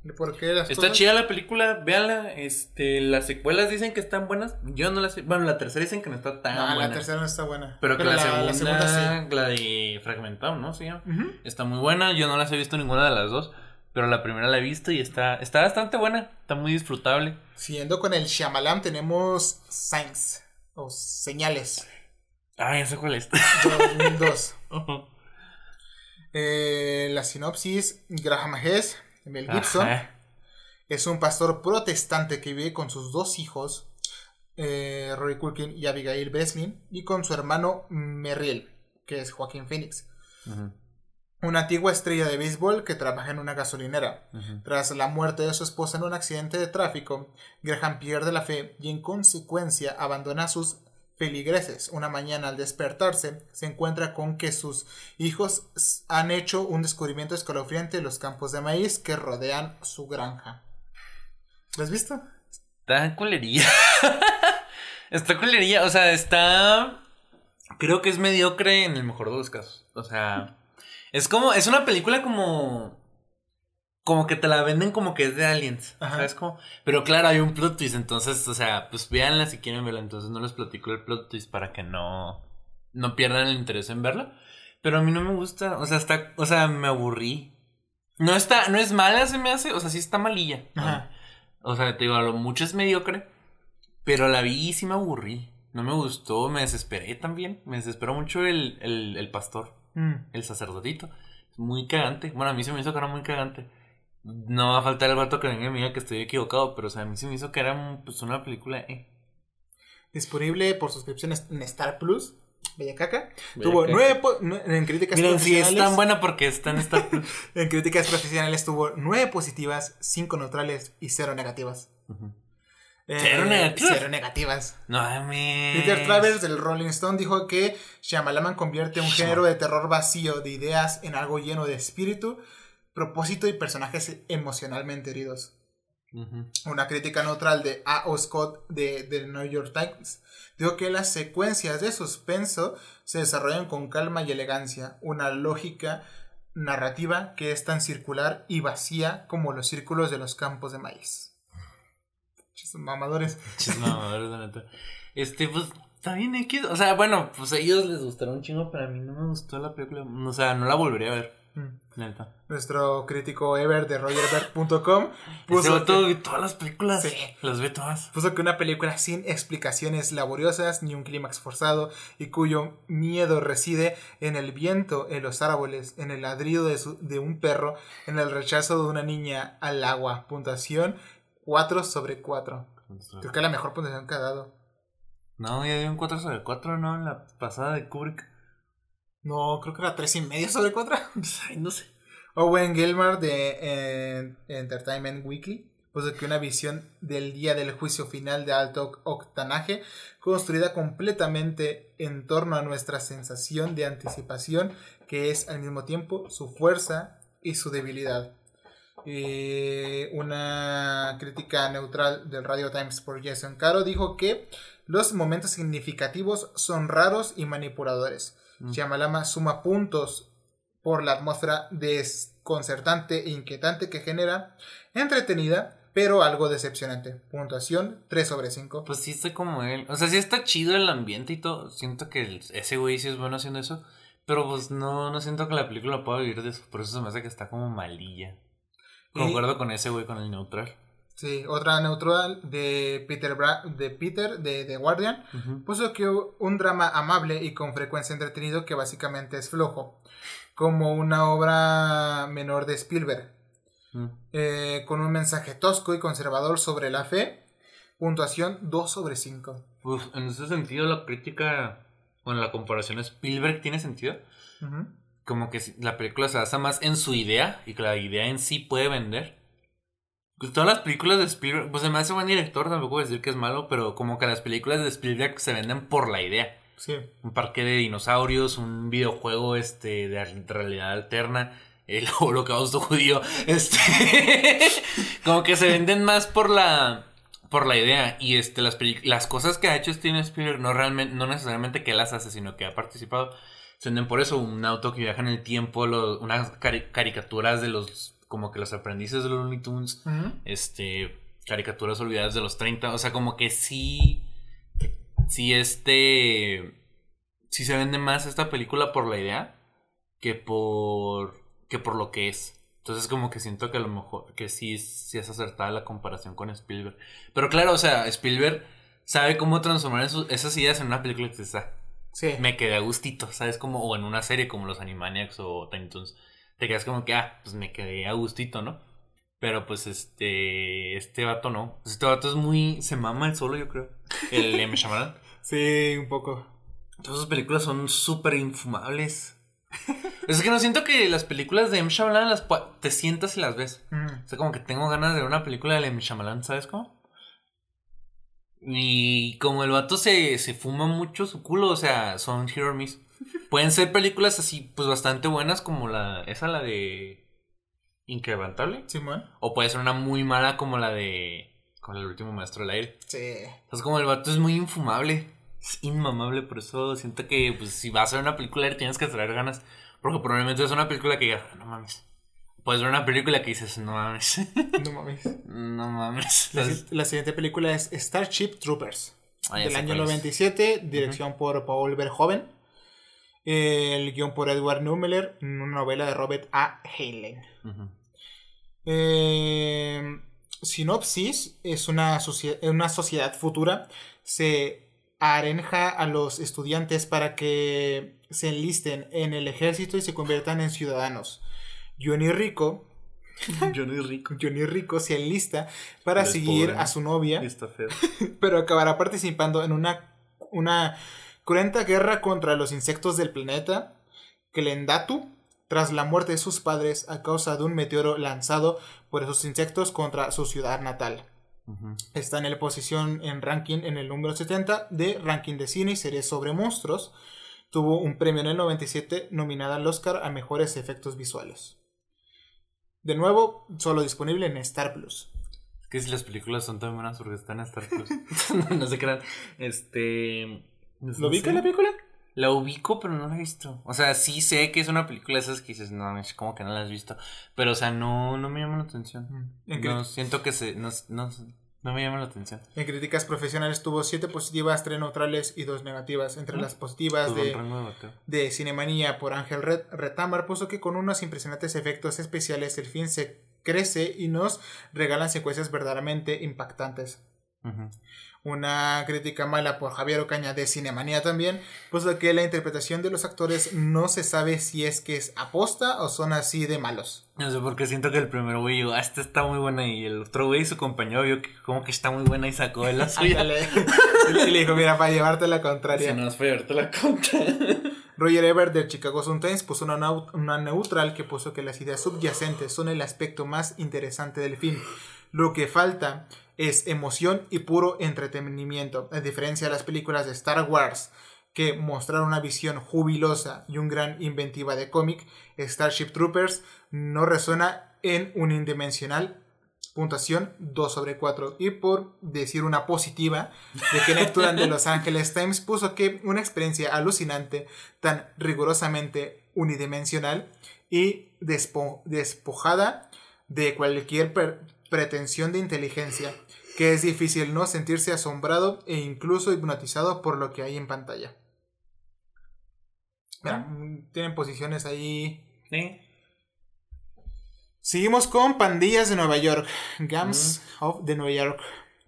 el por qué las está cosas. chida la película. Véanla. Este, las secuelas dicen que están buenas. Yo no las. Bueno, la tercera dicen que no está tan No, buena. la tercera no está buena. Pero que la, segunda, la segunda la de Fragmentado, ¿no? Sí. Está muy buena. Yo no las he visto ninguna de las dos. Pero la primera la he visto y está, está bastante buena. Está muy disfrutable. Siguiendo con el Shyamalan tenemos Signs o Señales Ah, ya sé cuál es. 2002. *laughs* Eh, la sinopsis, Graham Hess, Mel Gibson, Ajá. es un pastor protestante que vive con sus dos hijos, eh, Rory Culkin y Abigail Breslin, y con su hermano Merrill, que es Joaquín Phoenix, Ujú, una antigua estrella de béisbol que trabaja en una gasolinera. Tras la muerte de su esposa en un accidente de tráfico, Graham pierde la fe y en consecuencia abandona sus feligreses. Una mañana al despertarse se encuentra con que sus hijos han hecho un descubrimiento escalofriante en los campos de maíz que rodean su granja. ¿Lo has visto? Está culería. *laughs* está culería. O sea, está. Creo que es mediocre en el mejor de los casos. O sea. Es como. Es una película como. Como que te la venden como que es de aliens. Ajá. ¿Sabes cómo? Pero claro, hay un plot twist. Entonces, o sea, pues véanla si quieren verla. Entonces no les platico el plot twist para que no. No pierdan el interés en verla. Pero a mí no me gusta. O sea, está. O sea, me aburrí. No está. No es mala, se me hace. O sea, sí está malilla. Ajá. O sea, te digo, a lo mucho es mediocre. Pero la vi y sí me aburrí. No me gustó, me desesperé también. Me desesperó mucho el, el, el pastor, Mm. el sacerdotito. Muy cagante. Bueno, a mí se me hizo que era muy cagante. No va a faltar el vato que venga y me diga que estoy equivocado, pero o sea, a mí se me hizo que era pues, una película. Eh. Disponible por suscripciones en Star Plus. Bella caca. Bella tuvo caca. nueve en críticas Miren, si es profesionales. tan buena porque está en esta. *laughs* En críticas profesionales tuvo nueve positivas, cinco neutrales y cero negativas. Eh, ¿Cero negativas? Cero negativas. no mames. Peter Travers del Rolling Stone dijo que Shyamalan convierte un género de terror vacío de ideas en algo lleno de espíritu, propósito y personajes emocionalmente heridos. Una crítica neutral de A.O. Scott de The New York Times dijo que las secuencias de suspenso se desarrollan con calma y elegancia, una lógica narrativa que es tan circular y vacía como los círculos de los campos de maíz. Chis, Mamadores. Chis mamadores, la neta. Este, pues, está bien X. O sea, bueno, pues a ellos les gustará un chingo, pero a mí no me gustó la película. O sea, no la volvería a ver. Mm. Neta. Nuestro crítico Ever de RogerBerg.com Ese puso, vato que, todas las películas. Sí. Las ve todas. puso que una película sin explicaciones laboriosas ni un clímax forzado y cuyo miedo reside en el viento, en los árboles, en el ladrido de, su- de un perro, en el rechazo de una niña al agua. Puntuación 4 sobre 4. Creo que es la mejor puntuación que ha dado. No, ya dio un 4 sobre 4, ¿no? En la pasada de Kubrick. No, creo que era 3 y medio sobre 4. *laughs* Ay, no sé. Owen Gilmar de eh, Entertainment Weekly puso que una visión del día del juicio final de alto octanaje, construida completamente en torno a nuestra sensación de anticipación, que es al mismo tiempo su fuerza y su debilidad. Eh, una crítica neutral del Radio Times por Jason Caro dijo que los momentos significativos son raros y manipuladores. Mm. Suma puntos por la atmósfera desconcertante e inquietante que genera, entretenida, pero algo decepcionante. Puntuación 3 sobre 5. Pues sí, estoy como él. O sea, sí está chido el ambiente y todo. Siento que el- ese güey sí es bueno haciendo eso. Pero pues no, no siento que la película pueda vivir de eso. Por eso se me hace que está como malilla. Y- Concuerdo con ese güey, con el neutral. Sí, otra neutral de Peter, Bra- de Peter de The Guardian puso que un drama amable y con frecuencia entretenido que básicamente es flojo, como una obra menor de Spielberg, Mm. eh, con un mensaje tosco y conservador sobre la fe. Puntuación 2 sobre 5. Pues en ese sentido, la crítica. Bueno, la comparación a Spielberg tiene sentido. Como que la película se basa más en su idea y que la idea en sí puede vender. Todas las películas de Spielberg, pues se me hace buen director, tampoco voy a decir que es malo, pero como que las películas de Spielberg se venden por la idea. Sí. un parque de dinosaurios, un videojuego este de al- realidad alterna, el *laughs* holocausto judío, este *laughs* como que se venden más por la por la idea y este las las cosas que ha hecho Steven Spielberg no realmente no necesariamente que las hace, sino que ha participado se venden por eso, un auto que viaja en el tiempo, unas cari- caricaturas de los como que los aprendices de los Looney Tunes, este caricaturas olvidadas de los 30, o sea, como que sí sí este sí se vende más esta película por la idea que por que por lo que es. Entonces como que siento que a lo mejor que sí, sí es acertada la comparación con Spielberg. Pero claro, o sea, Spielberg sabe cómo transformar esos- esas ideas en una película que está. Sí. Me quedé a gustito, ¿sabes? Como, o en una serie como los Animaniacs o Tiny Toons. Te quedas como que, ah, pues me quedé a gustito, ¿no? Pero pues este, este vato no. Este vato es muy, se mama el solo, yo creo. El M. Shyamalan. *laughs* Sí, un poco. Todas sus películas son súper infumables. es que no siento que las películas de M. Shyamalan las te sientas y las ves. Ujú. O sea, como que tengo ganas de ver una película de M. Shyamalan, ¿sabes cómo? Y como el vato se, se fuma mucho su culo, o sea, son hit or miss. Pueden ser películas así, pues bastante buenas, como la. Esa, la de. Inquebrantable. Simón. O puede ser una muy mala, como la de. Con el último maestro del aire. Sí. Entonces, como el vato es muy infumable. Es inmamable, por eso siento que, pues, si vas a ver una película, tienes que traer ganas. Porque probablemente es una película que digas, no mames. Puedes ver una película que dices, no mames. No mames. no mames. La, si- la siguiente película es Starship Troopers. Ah, del año cuál es. 97, dirección por Paul Verhoeven. El guion por Edward Nummeler, una novela de Robert A. Heinlein. Eh, sinopsis es una, una sociedad futura. Se arenja a los estudiantes para que se enlisten en el ejército y se conviertan en ciudadanos. Johnny Rico *laughs* Johnny Rico. Johnny Rico se enlista para seguir pobre, a su novia, Está feo. *laughs* pero acabará participando en una, una cruenta guerra contra los insectos del planeta Klendatu tras la muerte de sus padres a causa de un meteoro lanzado por esos insectos contra su ciudad natal. Está en la posición en ranking en el número 70 de ranking de cine y series sobre monstruos. Tuvo un premio en el 97 nominada al Oscar a mejores efectos visuales. De nuevo, solo disponible en Star Plus. Es que si las películas son tan buenas porque están en Star Plus. *laughs* *laughs* no, no se crean. Este. pues, ¿Lo no ubica sé. la película? La ubico, pero no la he visto. O sea, sí sé que es una película de esas que dices, no, es como que no la has visto. Pero, o sea, no, no me llama la atención. En, No, siento que se. No, no, no me llama la atención. en críticas profesionales tuvo 7 positivas, 3 neutrales y 2 negativas. Entre Ah, las positivas de, de Cinemanía por Ángel Red, Retamar puso que con unos impresionantes efectos especiales el film se crece y nos regalan secuencias verdaderamente impactantes. Ujú. Una crítica mala por Javier Ocaña de Cinemanía también, puso que la interpretación de los actores no se sabe si es que es aposta o son así de malos. No sé por qué siento que el primero güey dijo, ah, esta está muy buena. Y el otro güey, su compañero, vio que como que está muy buena y sacó de la *laughs* suya. Y le dijo, mira, para llevarte la contraria. Si no es llevarte la contra. *laughs* Roger Ebert del Chicago Sun-Times puso una, una neutral que puso que las ideas subyacentes son el aspecto más interesante del film. Lo que falta es emoción y puro entretenimiento, a diferencia de las películas de Star Wars que mostraron una visión jubilosa y un gran inventiva de cómic, Starship Troopers no resuena en unidimensional puntuación 2 sobre 4 y por decir una positiva de Kenneth Turan de Los Angeles Times puso que una experiencia alucinante tan rigurosamente unidimensional y despo- despojada de cualquier pretensión de inteligencia que es difícil no sentirse asombrado e incluso hipnotizado por lo que hay en pantalla. Mira, mm, tienen posiciones ahí Sí. Seguimos con Pandillas de Nueva York. Gams of de Nueva York.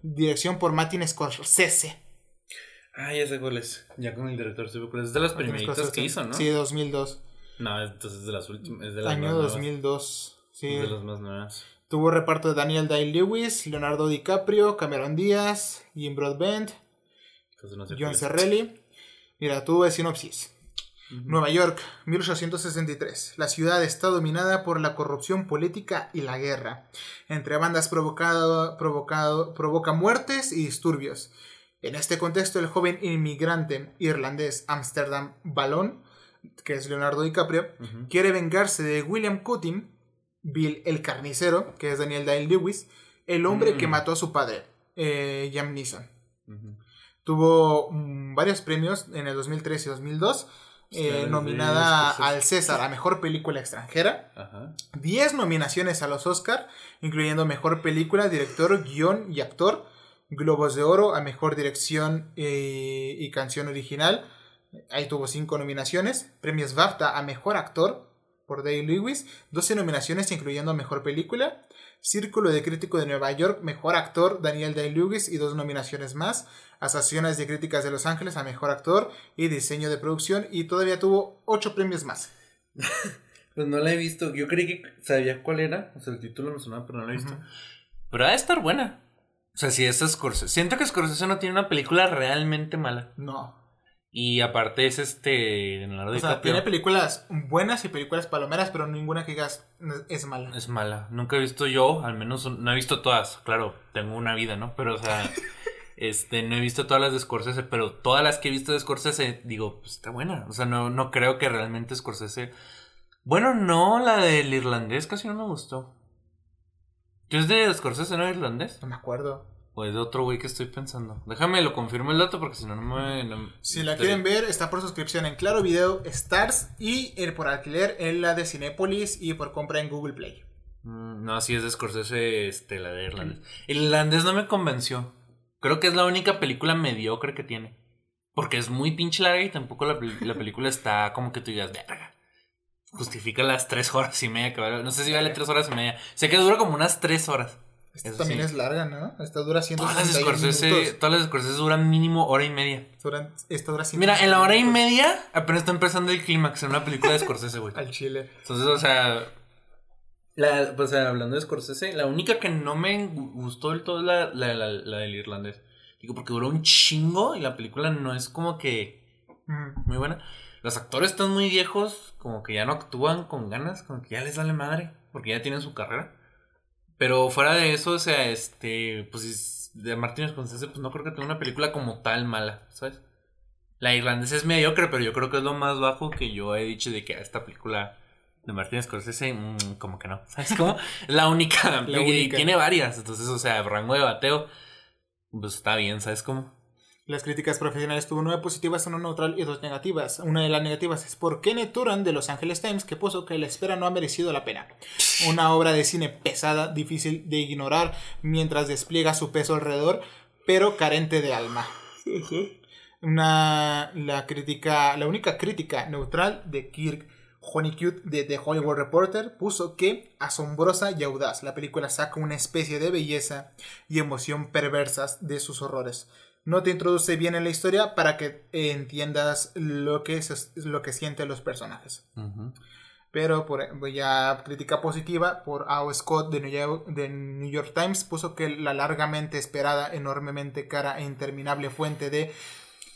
Dirección por Martin Scorsese. Ah, ya sé cuál es. Ya con el director supe cuál es. De las Martin primeritas Scorsese. que hizo, ¿no? Sí, 2002. No, entonces es de las últimas. Es de las Año más nuevas. 2002. Sí. Es de las más nuevas. Tuvo reparto de Daniel Day-Lewis, Leonardo DiCaprio, Cameron Díaz, Jim Broadbent, Entonces no sé John. Cerrelli. Mira, tuvo de sinopsis. Ujú. Nueva York, 1863. La ciudad está dominada por la corrupción política y la guerra. Entre bandas provocado, provocado, provoca muertes y disturbios. En este contexto, el joven inmigrante irlandés Amsterdam Ballon, que es Leonardo DiCaprio, quiere vengarse de William Cutting, Bill el carnicero, que es Daniel Day-Lewis, el hombre que Mm. mató a su padre, eh, Liam Neeson. Tuvo mm, varios premios en el 2003 y 2002. eh, Claro, de nominada al César a Mejor Película Extranjera. Ajá. 10 nominaciones a los Oscar, incluyendo Mejor Película, Director, Guión y Actor. Globos de Oro a Mejor Dirección eh, y Canción Original. Ahí tuvo 5 nominaciones. Premios BAFTA a Mejor Actor por Day Lewis. 12 nominaciones incluyendo Mejor Película. Círculo de Crítico de Nueva York, Mejor Actor, Daniel Day-Lewis y dos nominaciones más. Asociaciones de Críticas de Los Ángeles a Mejor Actor y Diseño de Producción. Y todavía tuvo ocho premios más. *laughs* Pues no la he visto. Yo creí que sabía cuál era. O sea, el título me sonaba, pero no la he visto. Pero ha de estar buena. O sea, si es Scorsese. Siento que Scorsese no tiene una película realmente mala. No. Y aparte es este. Leonardo O sea, DiCaprio. tiene películas buenas y películas palomeras, pero ninguna que digas es mala. Es mala. Nunca he visto yo, al menos no he visto todas. Claro, tengo una vida, ¿no? Pero, o sea, *laughs* este, no he visto todas las de Scorsese, pero todas las que he visto de Scorsese, digo, pues está buena. O sea, no, no creo que realmente Scorsese. Bueno, no, la del irlandés casi no me gustó. ¿Qué es de Scorsese, no irlandés? No me acuerdo. O es de otro güey que estoy pensando. Déjame lo confirmo el dato porque si no, no me. no- Si la quieren ver, está por suscripción en Claro Video, Stars y el por alquiler en la de Cinépolis y por compra en Google Play. Mm, No, sí es de Scorsese, este, la de irlandés. El irlandés no me convenció. Creo que es la única película mediocre que tiene. Porque es muy pinche larga y tampoco la, la película está como que tú digas, verga. Justifica las tres horas y media que vale. No sé si vale tres horas y media. Sé que dura como unas tres horas. Esta Eso también sí. es larga, ¿no? Esta dura Todas las 161 Scorsese, minutos. todas las Scorsese duran mínimo hora y media. Duran- esta dura Mira, en la hora y 161 media apenas está empezando el clímax en una película de Scorsese, güey. *laughs* Al chile. Entonces, o sea, La, pues hablando de Scorsese, la única que no me gustó del todo es la, la, la, del irlandés. Digo, porque duró un chingo y la película no es como que muy buena. Los actores están muy viejos, como que ya no actúan con ganas, como que ya les sale madre, porque ya tienen su carrera. Pero fuera de eso, o sea, este, pues de Martin Scorsese, pues no creo que tenga una película como tal mala, ¿sabes? La irlandesa es mediocre, pero yo creo que es lo más bajo que yo he dicho de que esta película de Martin Scorsese, mm, como que no, *laughs* ¿sabes cómo? La única, la y tiene varias, entonces, o sea, rango de bateo, pues está bien, ¿sabes cómo? Las críticas profesionales tuvo nueve positivas, una neutral y dos negativas. Una de las negativas es por Kenneth Turan de Los Angeles Times, que puso que la espera no ha merecido la pena. Una obra de cine pesada, difícil de ignorar mientras despliega su peso alrededor, pero carente de alma. Una, la, crítica, la única crítica neutral de Kirk Honeycutt de The Hollywood Reporter puso que asombrosa y audaz, la película saca una especie de belleza y emoción perversas de sus horrores no te introduce bien en la historia para que entiendas lo que, lo que sienten los personajes. Pero por ya crítica positiva por A.O. Scott de New, York, de New, York, Times puso que la largamente esperada, enormemente cara e interminable fuente de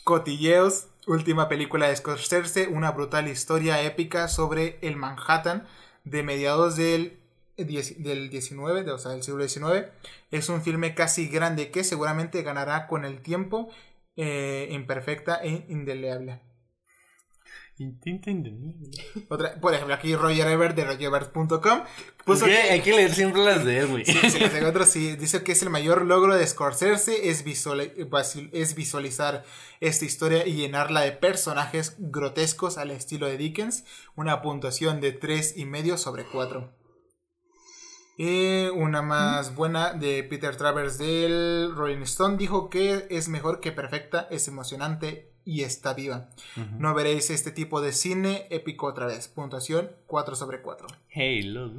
cotilleos, última película de Scorsese, una brutal historia épica sobre el Manhattan de mediados del del 19, o sea, del siglo XIX. Es un filme casi grande que seguramente ganará con el tiempo, eh, imperfecta e indeleable. Otra, por ejemplo, aquí Roger Ebert de rogerebert.com puso que, hay que leer siempre las de él, güey. Sí, dice que es el mayor logro de Scorsese es, es visualizar esta historia y llenarla de personajes grotescos al estilo de Dickens, una puntuación de 3,5 sobre 4. Y una más buena de Peter Travers del Rolling Stone dijo que es mejor que perfecta, es emocionante y está viva. No veréis este tipo de cine épico otra vez. Puntuación 4 sobre 4. Hey, lo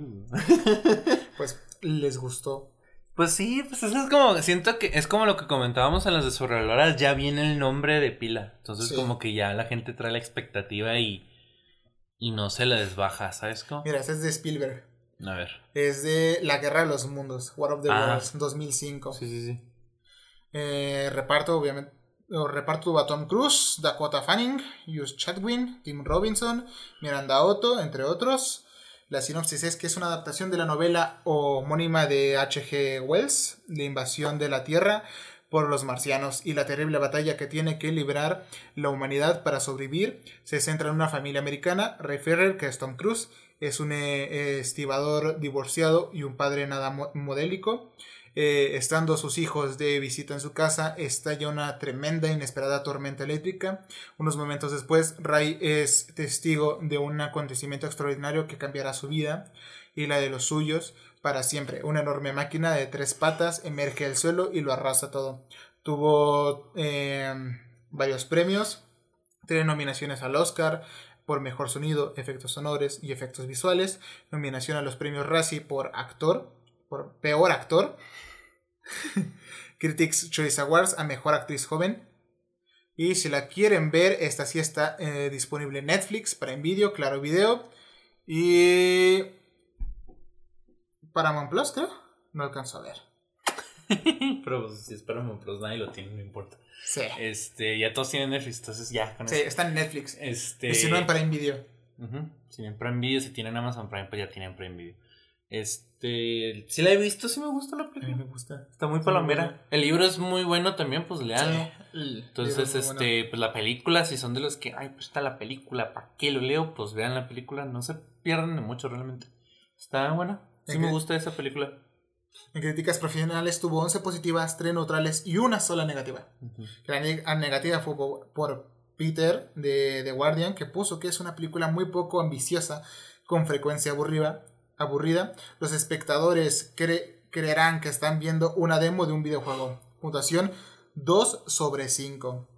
Pues les gustó. Pues sí, pues eso es como, siento que es como lo que comentábamos en las de sobrevaloras, ya viene el nombre de pila. Entonces como que ya la gente trae la expectativa y, y no se la desbaja, ¿sabes cómo? Mira, ese es de Spielberg. A ver. Es de La Guerra de los Mundos, War of the ah. Worlds, 2005. Sí, sí, sí. Eh, reparto, obviamente. Reparto a Tom Cruise, Dakota Fanning, Hugh Chadwin, Tim Robinson, Miranda Otto, entre otros. La sinopsis es que es una adaptación de la novela homónima de H.G. Wells, La invasión de la Tierra por los marcianos y la terrible batalla que tiene que librar la humanidad para sobrevivir. Se centra en una familia americana, Ray Ferrer, que es Tom Cruise, es un eh, estibador divorciado y un padre nada modélico. Eh, estando sus hijos de visita en su casa, estalla una tremenda inesperada tormenta eléctrica. Unos momentos después, Ray es testigo de un acontecimiento extraordinario que cambiará su vida y la de los suyos para siempre. Una enorme máquina de tres patas emerge del suelo y lo arrasa todo. Tuvo eh, varios premios, tres nominaciones al Oscar, por mejor sonido, efectos sonores y efectos visuales, nominación a los premios Razzie por actor, por peor actor, *laughs* Critics Choice Awards a mejor actriz joven. Y si la quieren ver, esta sí está eh, disponible en Netflix, para Video, Claro Video y Paramount Plus, creo. No alcanzo a ver. *laughs* Pero pues, si es Paramount Plus, nadie lo tiene, no importa. Sí. Este, ya todos tienen Netflix, entonces ya. sí, está en Netflix. Este... Y si no en Prime Video. Si tienen Prime Video, si tienen Amazon Prime, pues ya tienen Prime Video. Este, si la he visto, sí me gusta la película. me gusta. Está muy palomera. El libro es muy bueno también, pues leanlo. Entonces, este, pues la película, si son de los que, ay, pues está la película, ¿para qué lo leo? Pues vean la película, no se pierdan de mucho realmente. Está buena. Sí me gusta esa película. En críticas profesionales tuvo 11 positivas, 3 neutrales y una sola negativa. La negativa fue por Peter de The Guardian, que puso que es una película muy poco ambiciosa, con frecuencia aburrida. aburrida. Los espectadores creerán que están viendo una demo de un videojuego. Puntuación 2 sobre 5.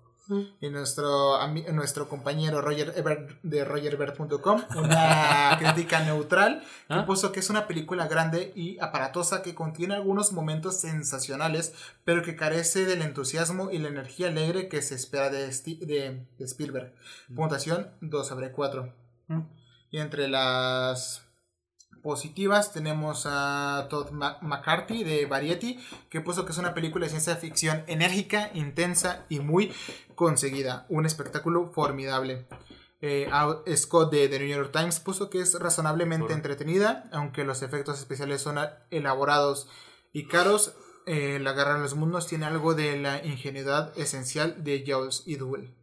Y nuestro, nuestro compañero Roger Ebert de rogerebert.com, *laughs* una crítica neutral, que ¿Ah? puso que es una película grande y aparatosa que contiene algunos momentos sensacionales, pero que carece del entusiasmo y la energía alegre que se espera de, de, Spielberg. Mm. Puntuación 2 sobre 4. Mm. Y entre las positivas tenemos a Todd McCarthy de Variety, que puso que es una película de ciencia ficción enérgica, intensa y muy conseguida. Un espectáculo formidable. Eh, Scott de The New York Times puso que es razonablemente entretenida, aunque los efectos especiales son elaborados y caros. Eh, la Guerra de los Mundos tiene algo de la ingenuidad esencial de Jules y Duel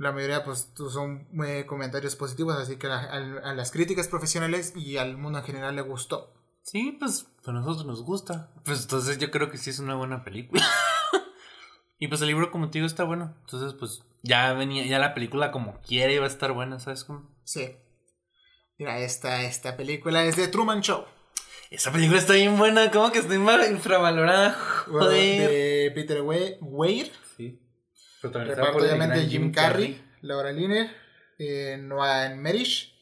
la mayoría pues son eh, comentarios positivos, así que a, las críticas profesionales y al mundo en general le gustó. Sí, pues a nosotros nos gusta. Pues entonces yo creo que sí es una buena película. *laughs* y pues el libro, como te digo, está bueno. Entonces, pues ya venía, ya la película como quiere iba a estar buena, ¿sabes cómo? Sí. Mira, esta, esta película es de Truman Show. Esa película está bien buena, como que está infravalorada. De Peter Weir. Reparto obviamente Jim, Carrey, Laura Liner, eh, Noah Merish.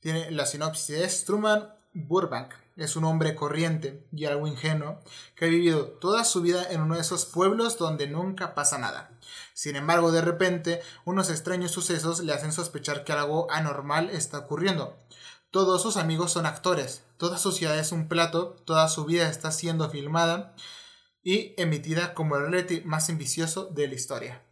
Tiene la sinopsis es Truman Burbank. Es un hombre corriente y algo ingenuo que ha vivido toda su vida en uno de esos pueblos donde nunca pasa nada. Sin embargo, de repente, unos extraños sucesos le hacen sospechar que algo anormal está ocurriendo. Todos sus amigos son actores, toda su ciudad es un plato, toda su vida está siendo filmada y emitida como el reality más ambicioso de la historia.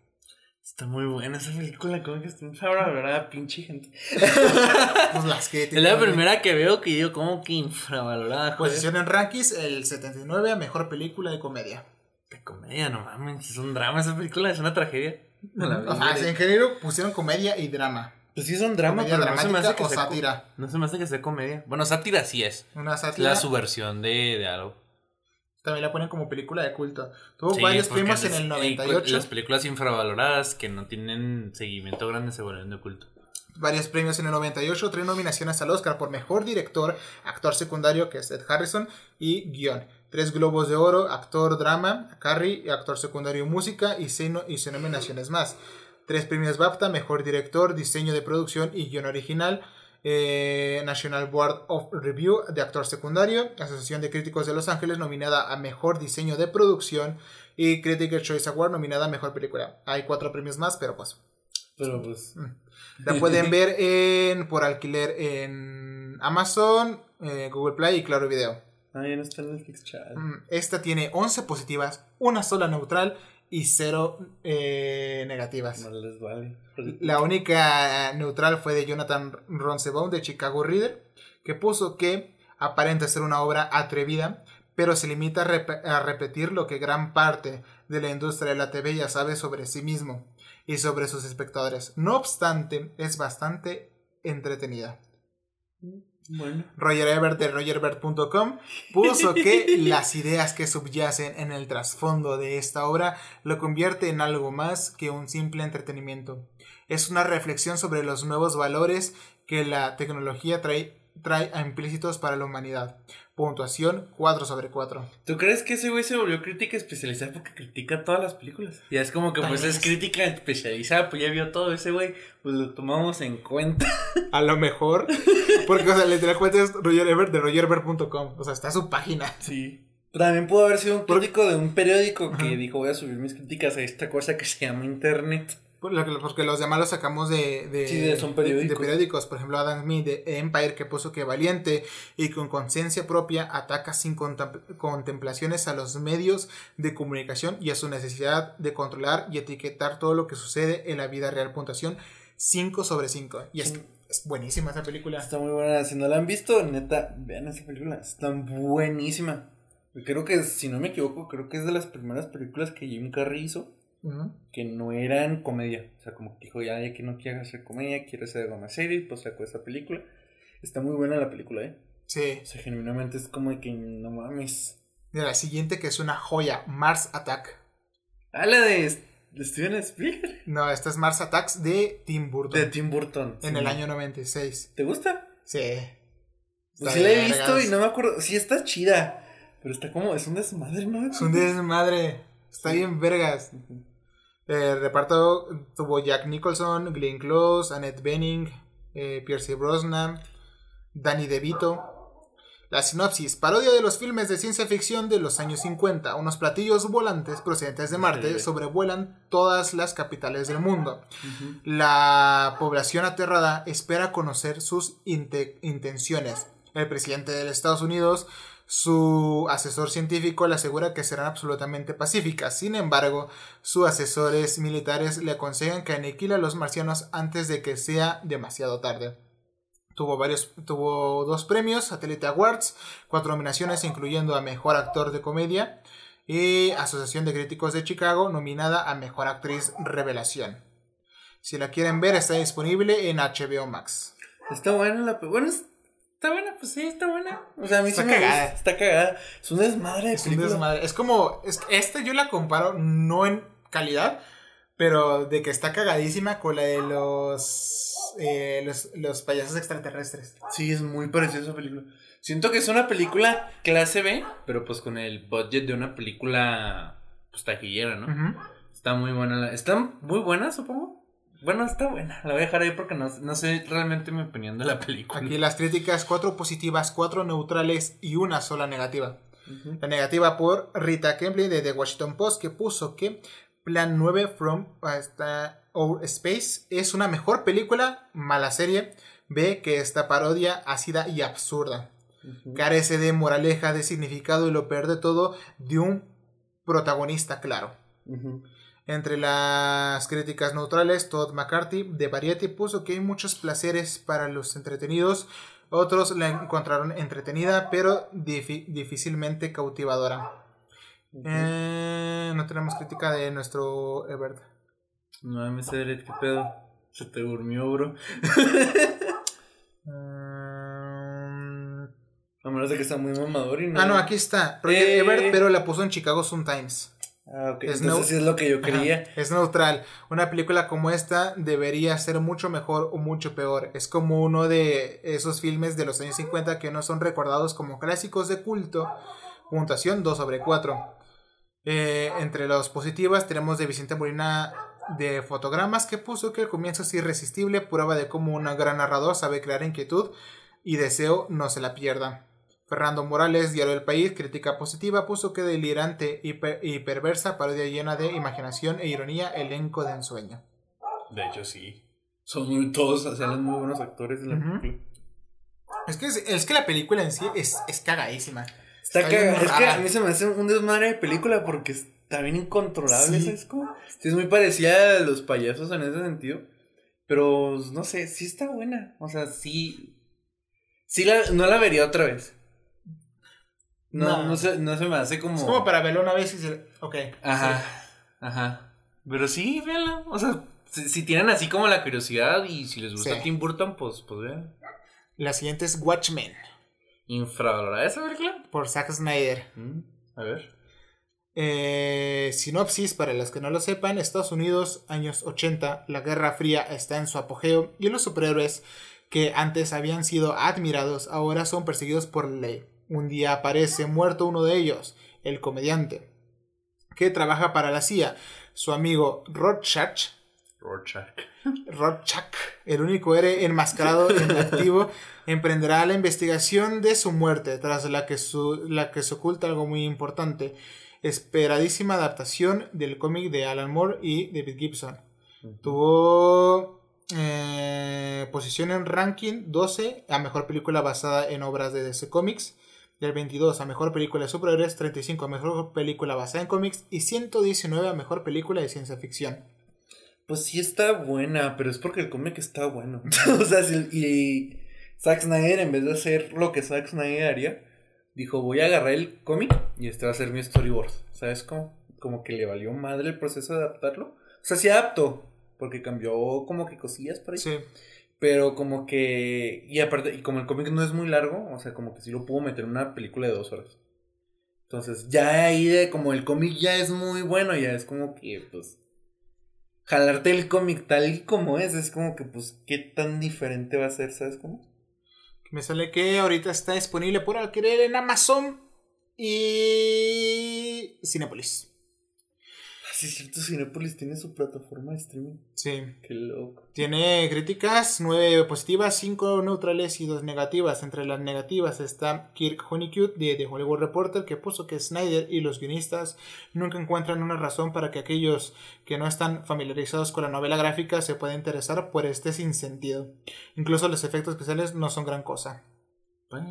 Está muy buena esa película, como que está infravalorada, pinche gente. *laughs* pues las que Es la primera que veo que yo como que infravalorada. Posición en rankings, el 79 a mejor película de comedia. De comedia, no mames, es un drama esa película, es una tragedia. o sea, en género pusieron comedia y drama. Pues sí son drama, pero no se me hace que sea sátira. No se me hace que sea comedia. Bueno, sátira sí es. Una sátira. la subversión de, de algo. También la ponen como película de culto. Tuvo varios premios en el 98. Las películas infravaloradas que no tienen seguimiento grande se vuelven de culto. Varios premios en el 98, tres nominaciones al Oscar por Mejor Director, Actor Secundario, que es Ed Harrison, y Guión. Tres Globos de Oro, Actor Drama, Carrie, Actor Secundario Música y seis, y seis nominaciones más. Tres premios BAFTA, Mejor Director, Diseño de Producción y Guión Original. Eh, National Board of Review de actor secundario, Asociación de Críticos de Los Ángeles nominada a Mejor Diseño de Producción y Critical Choice Award nominada a Mejor Película. Hay cuatro premios más, pero pues... Pero pues... Mm. La pueden *laughs* ver en, por alquiler en Amazon, eh, Google Play y Claro Video. Ah, ya no está en Netflix, chat. Mm, esta tiene 11 positivas, una sola neutral y cero eh, negativas. No les vale. La única neutral fue de Jonathan Ronsebaum de Chicago Reader, que puso que aparenta ser una obra atrevida, pero se limita a, repetir lo que gran parte de la industria de la TV ya sabe sobre sí mismo y sobre sus espectadores. No obstante, es bastante entretenida. Bueno. Roger Ebert de rogerebert.com puso que *laughs* las ideas que subyacen en el trasfondo de esta obra lo convierte en algo más que un simple entretenimiento. Es una reflexión sobre los nuevos valores que la tecnología trae, trae a implícitos para la humanidad. Puntuación 4 sobre 4. ¿Tú crees que ese güey se volvió crítica especializada porque critica todas las películas? Ya es como que pues es crítica especializada, pues ya vio todo ese güey, pues lo tomamos en cuenta. A lo mejor, porque o sea, le la cuenta es Roger Ebert de rogerebert.com, o sea, está su página. Sí. También pudo haber sido un crítico de un periódico que dijo voy a subir mis críticas a esta cosa que se llama internet. Porque los demás los sacamos de, de, son periódicos. de, periódicos. Por ejemplo, Adam Smith de Empire, que puso que valiente y con conciencia propia ataca sin contemplaciones a los medios de comunicación y a su necesidad de controlar y etiquetar todo lo que sucede en la vida real. Puntuación 5 sobre 5. Y es, es, buenísima esa película. Está muy buena. Si no la han visto, neta, vean esa película. Está buenísima. Creo que, si no me equivoco, creo que es de las primeras películas que Jim Carrey hizo que no eran comedia. O sea, como que dijo, ya, ya que no quiero hacer comedia, quiero hacer una serie, pues sacó esa película. Está muy buena la película, ¿eh? Sí. O sea, genuinamente es como que no mames. Mira, la siguiente que es una joya, Mars Attack. Ah, la de, Steven Spielberg. No, esta es Mars Attacks de Tim Burton. De Tim Burton. En el año 96. ¿Te gusta? Sí. Pues sí la he visto y no me acuerdo. Sí, está chida. Pero está como, es un desmadre, ¿no? Es un desmadre. Está bien vergas. Eh, reparto tuvo Jack Nicholson, Glenn Close, Annette Bening, eh, Pierce Brosnan, Danny DeVito. La sinopsis, parodia de los filmes de ciencia ficción de los años 50. Unos platillos volantes procedentes de Marte sobrevuelan todas las capitales del mundo. La población aterrada espera conocer sus intenciones. El presidente de los Estados Unidos, su asesor científico le asegura que serán absolutamente pacíficas. Sin embargo, sus asesores militares le aconsejan que aniquile a los marcianos antes de que sea demasiado tarde. Tuvo, varios, tuvo dos premios, Satellite Awards, cuatro nominaciones, incluyendo a Mejor Actor de Comedia y Asociación de Críticos de Chicago, nominada a Mejor Actriz Revelación. Si la quieren ver, está disponible en HBO Max. Está buena la... Bueno, está buena, pues sí, está buena. O sea, a mí Está sí me cagada. gusta, Está cagada. Es un desmadre de Es un desmadre. Es como. Es, esta yo la comparo no en calidad, pero de que está cagadísima con la de los. eh, los, los payasos extraterrestres. Sí, es muy parecida a esa película. Siento que es una película clase B, pero pues con el budget de una película pues taquillera, ¿no? Está muy buena. la- Está muy buena, supongo. Bueno, está buena. La voy a dejar ahí porque no, no sé realmente mi opinión de la película. Aquí las críticas: cuatro positivas, cuatro neutrales y una sola negativa. La negativa por Rita Kempley de The Washington Post, que puso que Plan 9 from hasta Outer Space es una mejor película, mala serie. B, que esta parodia ácida y absurda. Carece de moraleja, de significado y lo peor de todo, de un protagonista claro. Ujú. Entre las críticas neutrales, Todd McCarthy de Variety puso que hay muchos placeres para los entretenidos, otros la encontraron entretenida, pero difícilmente cautivadora. Eh, no tenemos crítica de nuestro Ebert. No mames, Everett, qué pedo. Se te durmió, bro. Mm, A menos de que está muy mamador y no. ah, no, aquí está. Roger Eh. Ebert, pero la puso en Chicago Sun Times. Ah, ok. Es Entonces no- sí es lo que yo Ajá, creía. Es neutral. Una película como esta debería ser mucho mejor o mucho peor. Es como uno de esos filmes de los años 50 que no son recordados como clásicos de culto. Puntuación 2 sobre 4. Eh, entre las positivas tenemos de Vicente Molina de fotogramas que puso que el comienzo es irresistible, prueba de cómo un gran narrador sabe crear inquietud y deseo no se la pierda. Fernando Morales, Diario del País, crítica positiva, puso que delirante y, per- y perversa parodia llena de imaginación e ironía, elenco de ensueño. De hecho, sí. Son muy, todos, salen muy buenos actores en la película. Es que, es, es que la película en sí es, es cagadísima. Está cagada. Es que a mí se me hace un desmadre de película porque está bien incontrolable, Sí. ¿sabes cómo? Sí, es muy parecida a los payasos en ese sentido. Pero no sé, sí está buena. O sea, sí. Sí, la, no la vería otra vez. No, No. no, se, no se me hace como. Es como para verlo una vez y decir, ok. Ajá, sí. ajá. Pero sí, véanla. O sea, si, si tienen así como la curiosidad y si les gusta Sí. Tim Burton, pues, pues vean. La siguiente es Watchmen, Infravalorada esa película. por Zack Snyder. Mm, A ver. Eh, sinopsis, para los que no lo sepan, Estados Unidos, años 80, la Guerra Fría está en su apogeo y los superhéroes que antes habían sido admirados ahora son perseguidos por ley. Un día aparece muerto uno de ellos, el comediante, que trabaja para la CIA. Su amigo Rorschach, Rorschach. Rorschach, el único héroe enmascarado en *laughs* activo, emprenderá la investigación de su muerte, tras la que, su- la que se oculta algo muy importante. Esperadísima adaptación del cómic de Alan Moore y David Gibson. Tuvo eh, posición en ranking 12 a mejor película basada en obras de DC Comics. Del 22 a mejor película de superhéroes, 35 a mejor película basada en cómics y 119 a mejor película de ciencia ficción. Pues sí está buena, pero es porque el cómic está bueno. *laughs* o sea, si, y Zack Snyder, en vez de hacer lo que Zack Snyder haría, dijo, voy a agarrar el cómic y este va a ser mi storyboard. ¿Sabes cómo? Como que le valió madre el proceso de adaptarlo. O sea, sí adaptó, porque cambió como que cosillas por ahí. Sí. Pero como que... Y aparte, y como el cómic no es muy largo, o sea, como que sí lo pudo meter en una película de dos horas. Entonces, ya ahí de como el cómic ya es muy bueno, ya es como que, pues... Jalarte el cómic tal y como es, es como que, pues, ¿qué tan diferente va a ser, sabes cómo? Me sale que ahorita está disponible por alquiler en Amazon y Cinepolis. Sí, es cierto, Cinepolis tiene su plataforma de streaming. Sí. Qué loco. Tiene críticas, 9 positivas, 5 neutrales y 2 negativas. Entre las negativas está Kirk Honeycutt de The Hollywood Reporter que puso que Snyder y los guionistas nunca encuentran una razón para que aquellos que no están familiarizados con la novela gráfica se puedan interesar por este sinsentido. Incluso los efectos especiales no son gran cosa. Pues,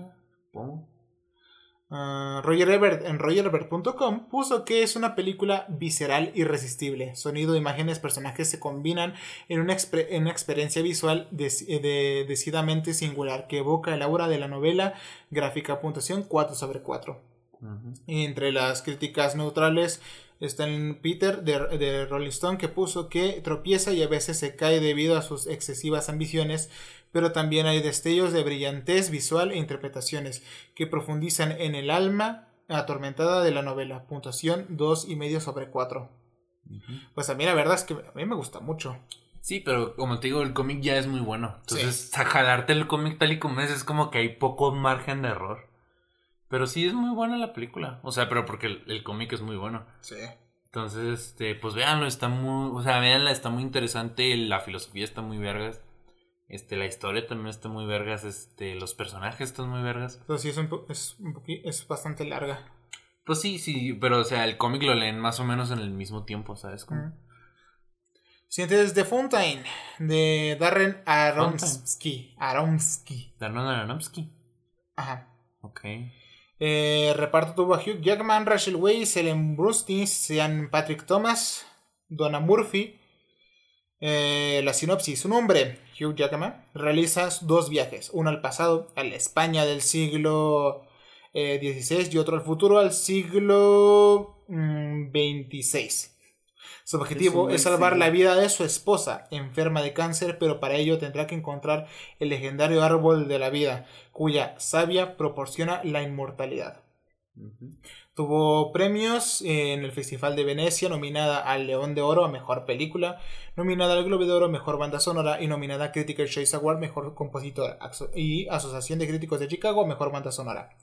Ah, Roger Ebert en rogerebert.com puso que es una película visceral irresistible. Sonido, imágenes, personajes se combinan en una, en una experiencia visual eh, de- decididamente singular que evoca el aura de la novela. Gráfica puntuación 4 sobre 4. Ujú. Entre las críticas neutrales está el Peter de, de Rolling Stone que puso que tropieza y a veces se cae debido a sus excesivas ambiciones, pero también hay destellos de brillantez visual e interpretaciones que profundizan en el alma atormentada de la novela. Puntuación 2 y medio sobre 4. Ujú. Pues a mí la verdad es que a mí me gusta mucho. Sí, pero como te digo, el cómic ya es muy bueno. Entonces, a jalarte el cómic tal y como es, es como que hay poco margen de error. Pero sí es muy buena la película. O sea, pero porque el, el cómic es muy bueno. Sí. Entonces, este, pues véanlo, está muy, o sea, véanla, está muy interesante, la filosofía está muy vergas. Este, la historia también está muy vergas, este, los personajes están muy vergas. Entonces sí es, un po- es, un es bastante larga. Pues sí, sí, pero o sea, el cómic lo leen más o menos en el mismo tiempo, ¿sabes? Como- Mm. Siguiente es The Fountain de Darren Aronofsky. Aronofsky. Darren Aronofsky. Ajá. Ok. Eh, reparto tuvo a Hugh Jackman, Rachel Weisz, Ellen Burstyn, Sean Patrick Thomas, Donna Murphy. Eh, la sinopsis: Un hombre, Hugh Jackman, realiza dos viajes: uno al pasado, a la España del siglo eh, XVI, y otro al futuro, al siglo mm, XXVI. Su objetivo Es salvar la vida de su esposa, enferma de cáncer, pero para ello tendrá que encontrar el legendario árbol de la vida, cuya savia proporciona la inmortalidad. Tuvo premios en el Festival de Venecia, nominada al León de Oro a Mejor Película, nominada al Globo de Oro a Mejor Banda Sonora y nominada a Critical Choice Award Mejor Compositor Axo- y Asociación de Críticos de Chicago a Mejor Banda Sonora.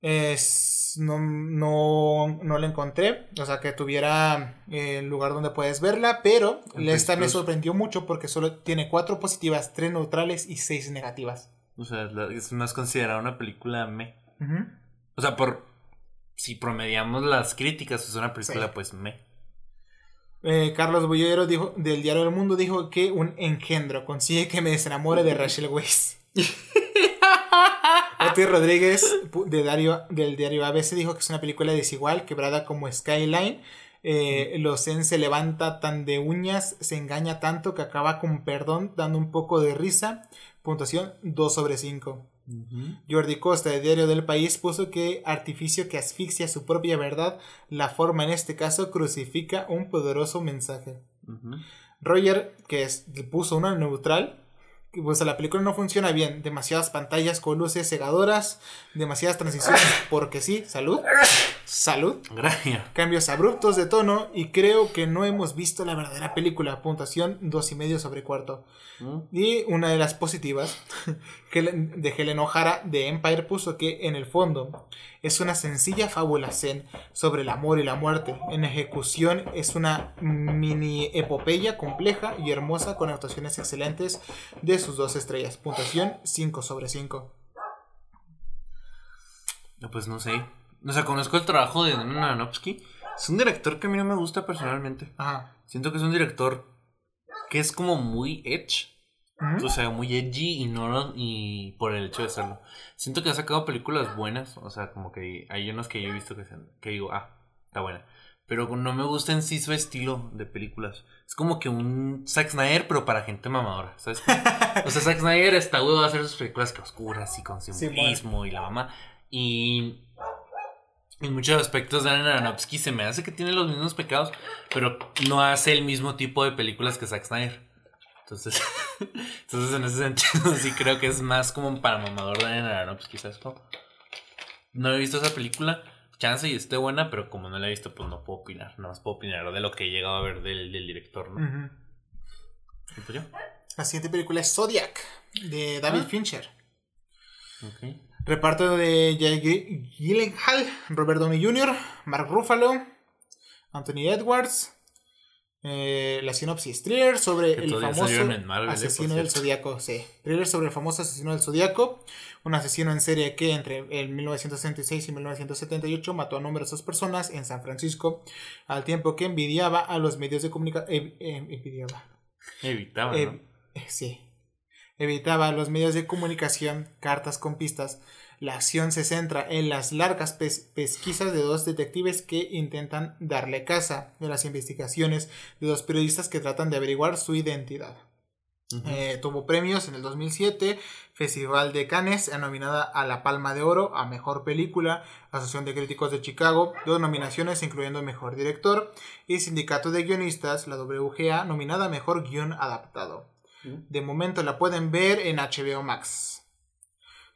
Es- no, no, no la encontré, o sea que tuviera eh, el lugar donde puedes verla, pero esta me Plus. sorprendió mucho porque solo tiene cuatro positivas, tres neutrales y seis negativas. O sea, es más considerada una película me. O sea, por si promediamos las críticas, es una película Sí. pues me. Eh, Carlos Bollero dijo, del Diario del Mundo dijo que un engendro consigue que me desenamore de *laughs* Rachel Weisz. *laughs* Oti Rodríguez de Dario, del diario ABC dijo que es una película desigual, quebrada como Skyline. Eh, Lo Zen se levanta tan de uñas, se engaña tanto que acaba con perdón, dando un poco de risa. Puntuación 2 sobre 5. Jordi Costa, de Diario del País, puso que artificio que asfixia su propia verdad, la forma en este caso crucifica un poderoso mensaje. Roger, que es- puso una neutral, que, pues la película no funciona bien, demasiadas pantallas con luces cegadoras, demasiadas transiciones, *laughs* porque sí, salud, salud, Gracias. cambios abruptos de tono y creo que no hemos visto la verdadera película, puntuación dos y medio sobre cuarto. Mm. Y una de las positivas *laughs* de Helen O'Hara de Empire puso que en el fondo es una sencilla fábula zen sobre el amor y la muerte. En ejecución es una mini epopeya compleja y hermosa con actuaciones excelentes de sus dos estrellas. Puntuación 5 sobre 5. No, Pues no sé. O sea, conozco el trabajo de Darren Aronofsky. Es un director que a mí no me gusta personalmente. Ajá. Siento que es un director que es como muy edge. Ujú. O sea, muy edgy y no y por el hecho de serlo. Siento que ha sacado películas buenas. O sea, como que hay unas que yo he visto que, se- que digo, ah, está buena. Pero no me gusta en sí su estilo de películas. Es como que un Zack Snyder, pero para gente mamadora, ¿sabes? *laughs* o sea, Zack Snyder está huevo a hacer sus películas que oscuras y con simbolismo y la mamá. Y en muchos aspectos Darren Aronofsky se me hace que tiene los mismos pecados, pero no hace el mismo tipo de películas que Zack Snyder. Entonces, *laughs* entonces en ese sentido sí creo que es más como para mamador Darren Aronofsky, ¿sabes? cómo? No he visto esa película, chance y esté buena, pero como no la he visto, pues no puedo opinar. Nada más puedo opinar de lo que he llegado a ver del, del director, ¿no? Ujú. ¿Y pues yo? La siguiente película es Zodiac de David Ah. Fincher. Ok. Reparto de Jake Gyllenhaal, Robert Downey Jr., Mark Ruffalo, Anthony Edwards. Eh, la sinopsis: thriller sobre Que el famoso Marvel, eh, asesino del zodiaco. Sí, thriller sobre el famoso asesino del zodiaco. Un asesino en serie que entre el 1966 y 1978 mató a numerosas personas en San Francisco, al tiempo que envidiaba a los medios de comunicación. envidiaba. Evitaba, Eh, ¿no? eh, sí. Evitaba los medios de comunicación, cartas con pistas. La acción se centra en las largas pesquisas de dos detectives que intentan darle caza, de las investigaciones de dos periodistas que tratan de averiguar su identidad. Eh, tuvo premios en el 2007, Festival de Cannes, nominada a la Palma de Oro a Mejor Película, Asociación de Críticos de Chicago, dos nominaciones incluyendo Mejor Director, y Sindicato de Guionistas, la WGA, nominada a Mejor Guión Adaptado. De momento la pueden ver en HBO Max.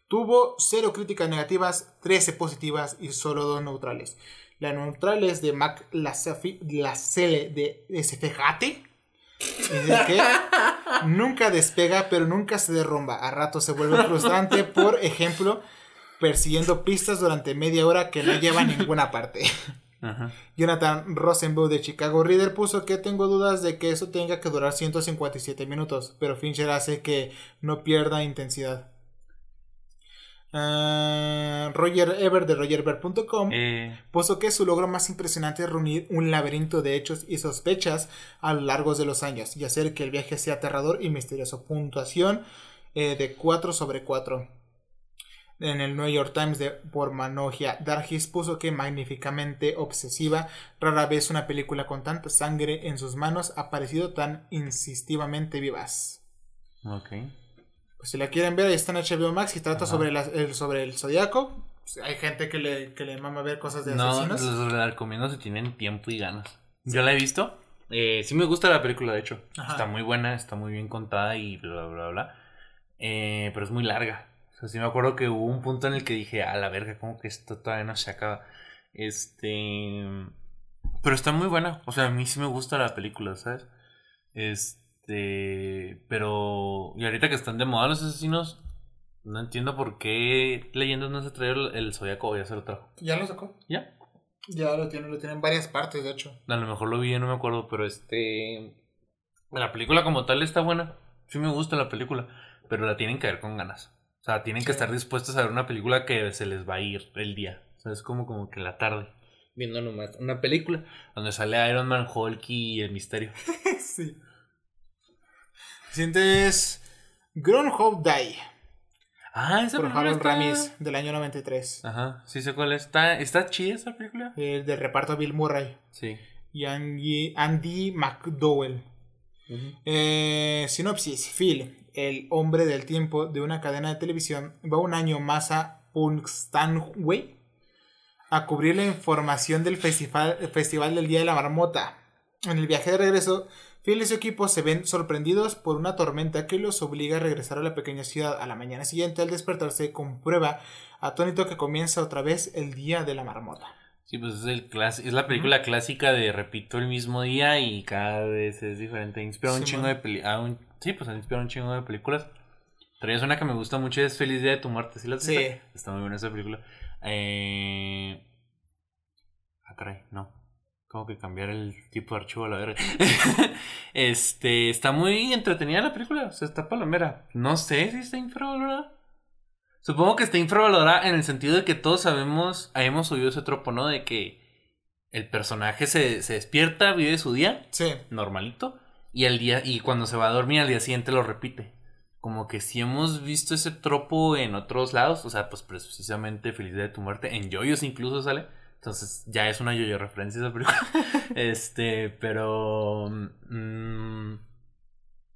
Tuvo cero críticas negativas, 13 positivas y solo dos neutrales. La neutral es de Mac Lacelle de SFGate que *laughs* nunca despega, pero nunca se derrumba. A rato se vuelve frustrante, por ejemplo, persiguiendo pistas durante media hora que no lleva a ninguna parte. *laughs* Jonathan Rosenbaum de Chicago Reader puso que tengo dudas de que eso tenga que durar 157 minutos, pero Fincher hace que no pierda intensidad. Ah, Roger Ever de RogerEver.com eh. puso que su logro más impresionante es reunir un laberinto de hechos y sospechas a lo largo de los años y hacer que el viaje sea aterrador y misterioso. Puntuación eh, de 4 sobre 4. En el New York Times de por Manogia Dargis puso que magníficamente obsesiva, rara vez una película con tanta sangre en sus manos ha parecido tan insistivamente vivaz. Okay. Pues si la quieren ver, ahí está en HBO Max y trata sobre, el, sobre el zodiaco. Hay gente que le, que le mama ver cosas de asesinos. No, los recomiendo si tienen tiempo y ganas. Yo la he visto. Eh, sí me gusta la película, de hecho. Está muy buena, está muy bien contada y bla, bla, bla. Eh, pero es muy larga. Sea, sí me acuerdo que hubo un punto en el que dije, a la verga, como que esto todavía no se acaba. Este... Pero está muy buena. O sea, a mí sí me gusta la película, ¿sabes? Este... Pero. Y ahorita que están de moda los asesinos, no entiendo por qué Leyendas no se trae el, el Zodíaco ya se lo trajo. ¿Ya lo sacó? ¿Ya? Ya lo tiene, lo tiene en varias partes, de hecho. A lo mejor lo vi, no me acuerdo, pero este. La película como tal está buena. Sí me gusta la película, pero la tienen que ver con ganas. O sea, tienen que estar dispuestos a ver una película que se les va a ir el día. O sea, es como, como que la tarde. Viendo nomás una película donde sale Iron Man, Hulk y el misterio. *laughs* sí. Sientes Groundhog Day. Ah, esa por Harold Ramis del año 93. Ajá, sí sé cuál es. ¿Está, está chida esa película? El de reparto Bill Murray. Sí. Y Andy, Andy McDowell. Eh, sinopsis: Phil, el hombre del tiempo de una cadena de televisión, va un año más a Punxsutawney a cubrir la información del festival, festival del Día de la Marmota. En el viaje de regreso, Phil y su equipo se ven sorprendidos por una tormenta que los obliga a regresar a la pequeña ciudad. A la mañana siguiente, al despertarse, comprueba atónito que comienza otra vez el día de la marmota. Sí, pues es, el es la película clásica de repito el mismo día y cada vez es diferente. Inspira un chingo de películas. Sí, pues inspira un chingo de películas. Pero es una que me gusta mucho, es Feliz Día de tu Muerte. ¿Sí la Sí. Está muy buena esa película. Eh... Ah, caray, no. Como que cambiar el tipo de archivo a la verga. *laughs* este, está muy entretenida la película. O sea, está palomera. No sé si está infravalorada. Supongo que está infravalorada en el sentido de que todos sabemos, hemos oído ese tropo, ¿no? De que el personaje se, despierta, vive su día. Sí. Normalito. Y al día, y cuando se va a dormir al día siguiente lo repite. Como que si hemos visto ese tropo en otros lados. O sea, pues precisamente Feliz Día de tu Muerte. En Joyos incluso sale. Entonces ya es una yo-yo referencia esa película. *laughs* este, pero. Mm,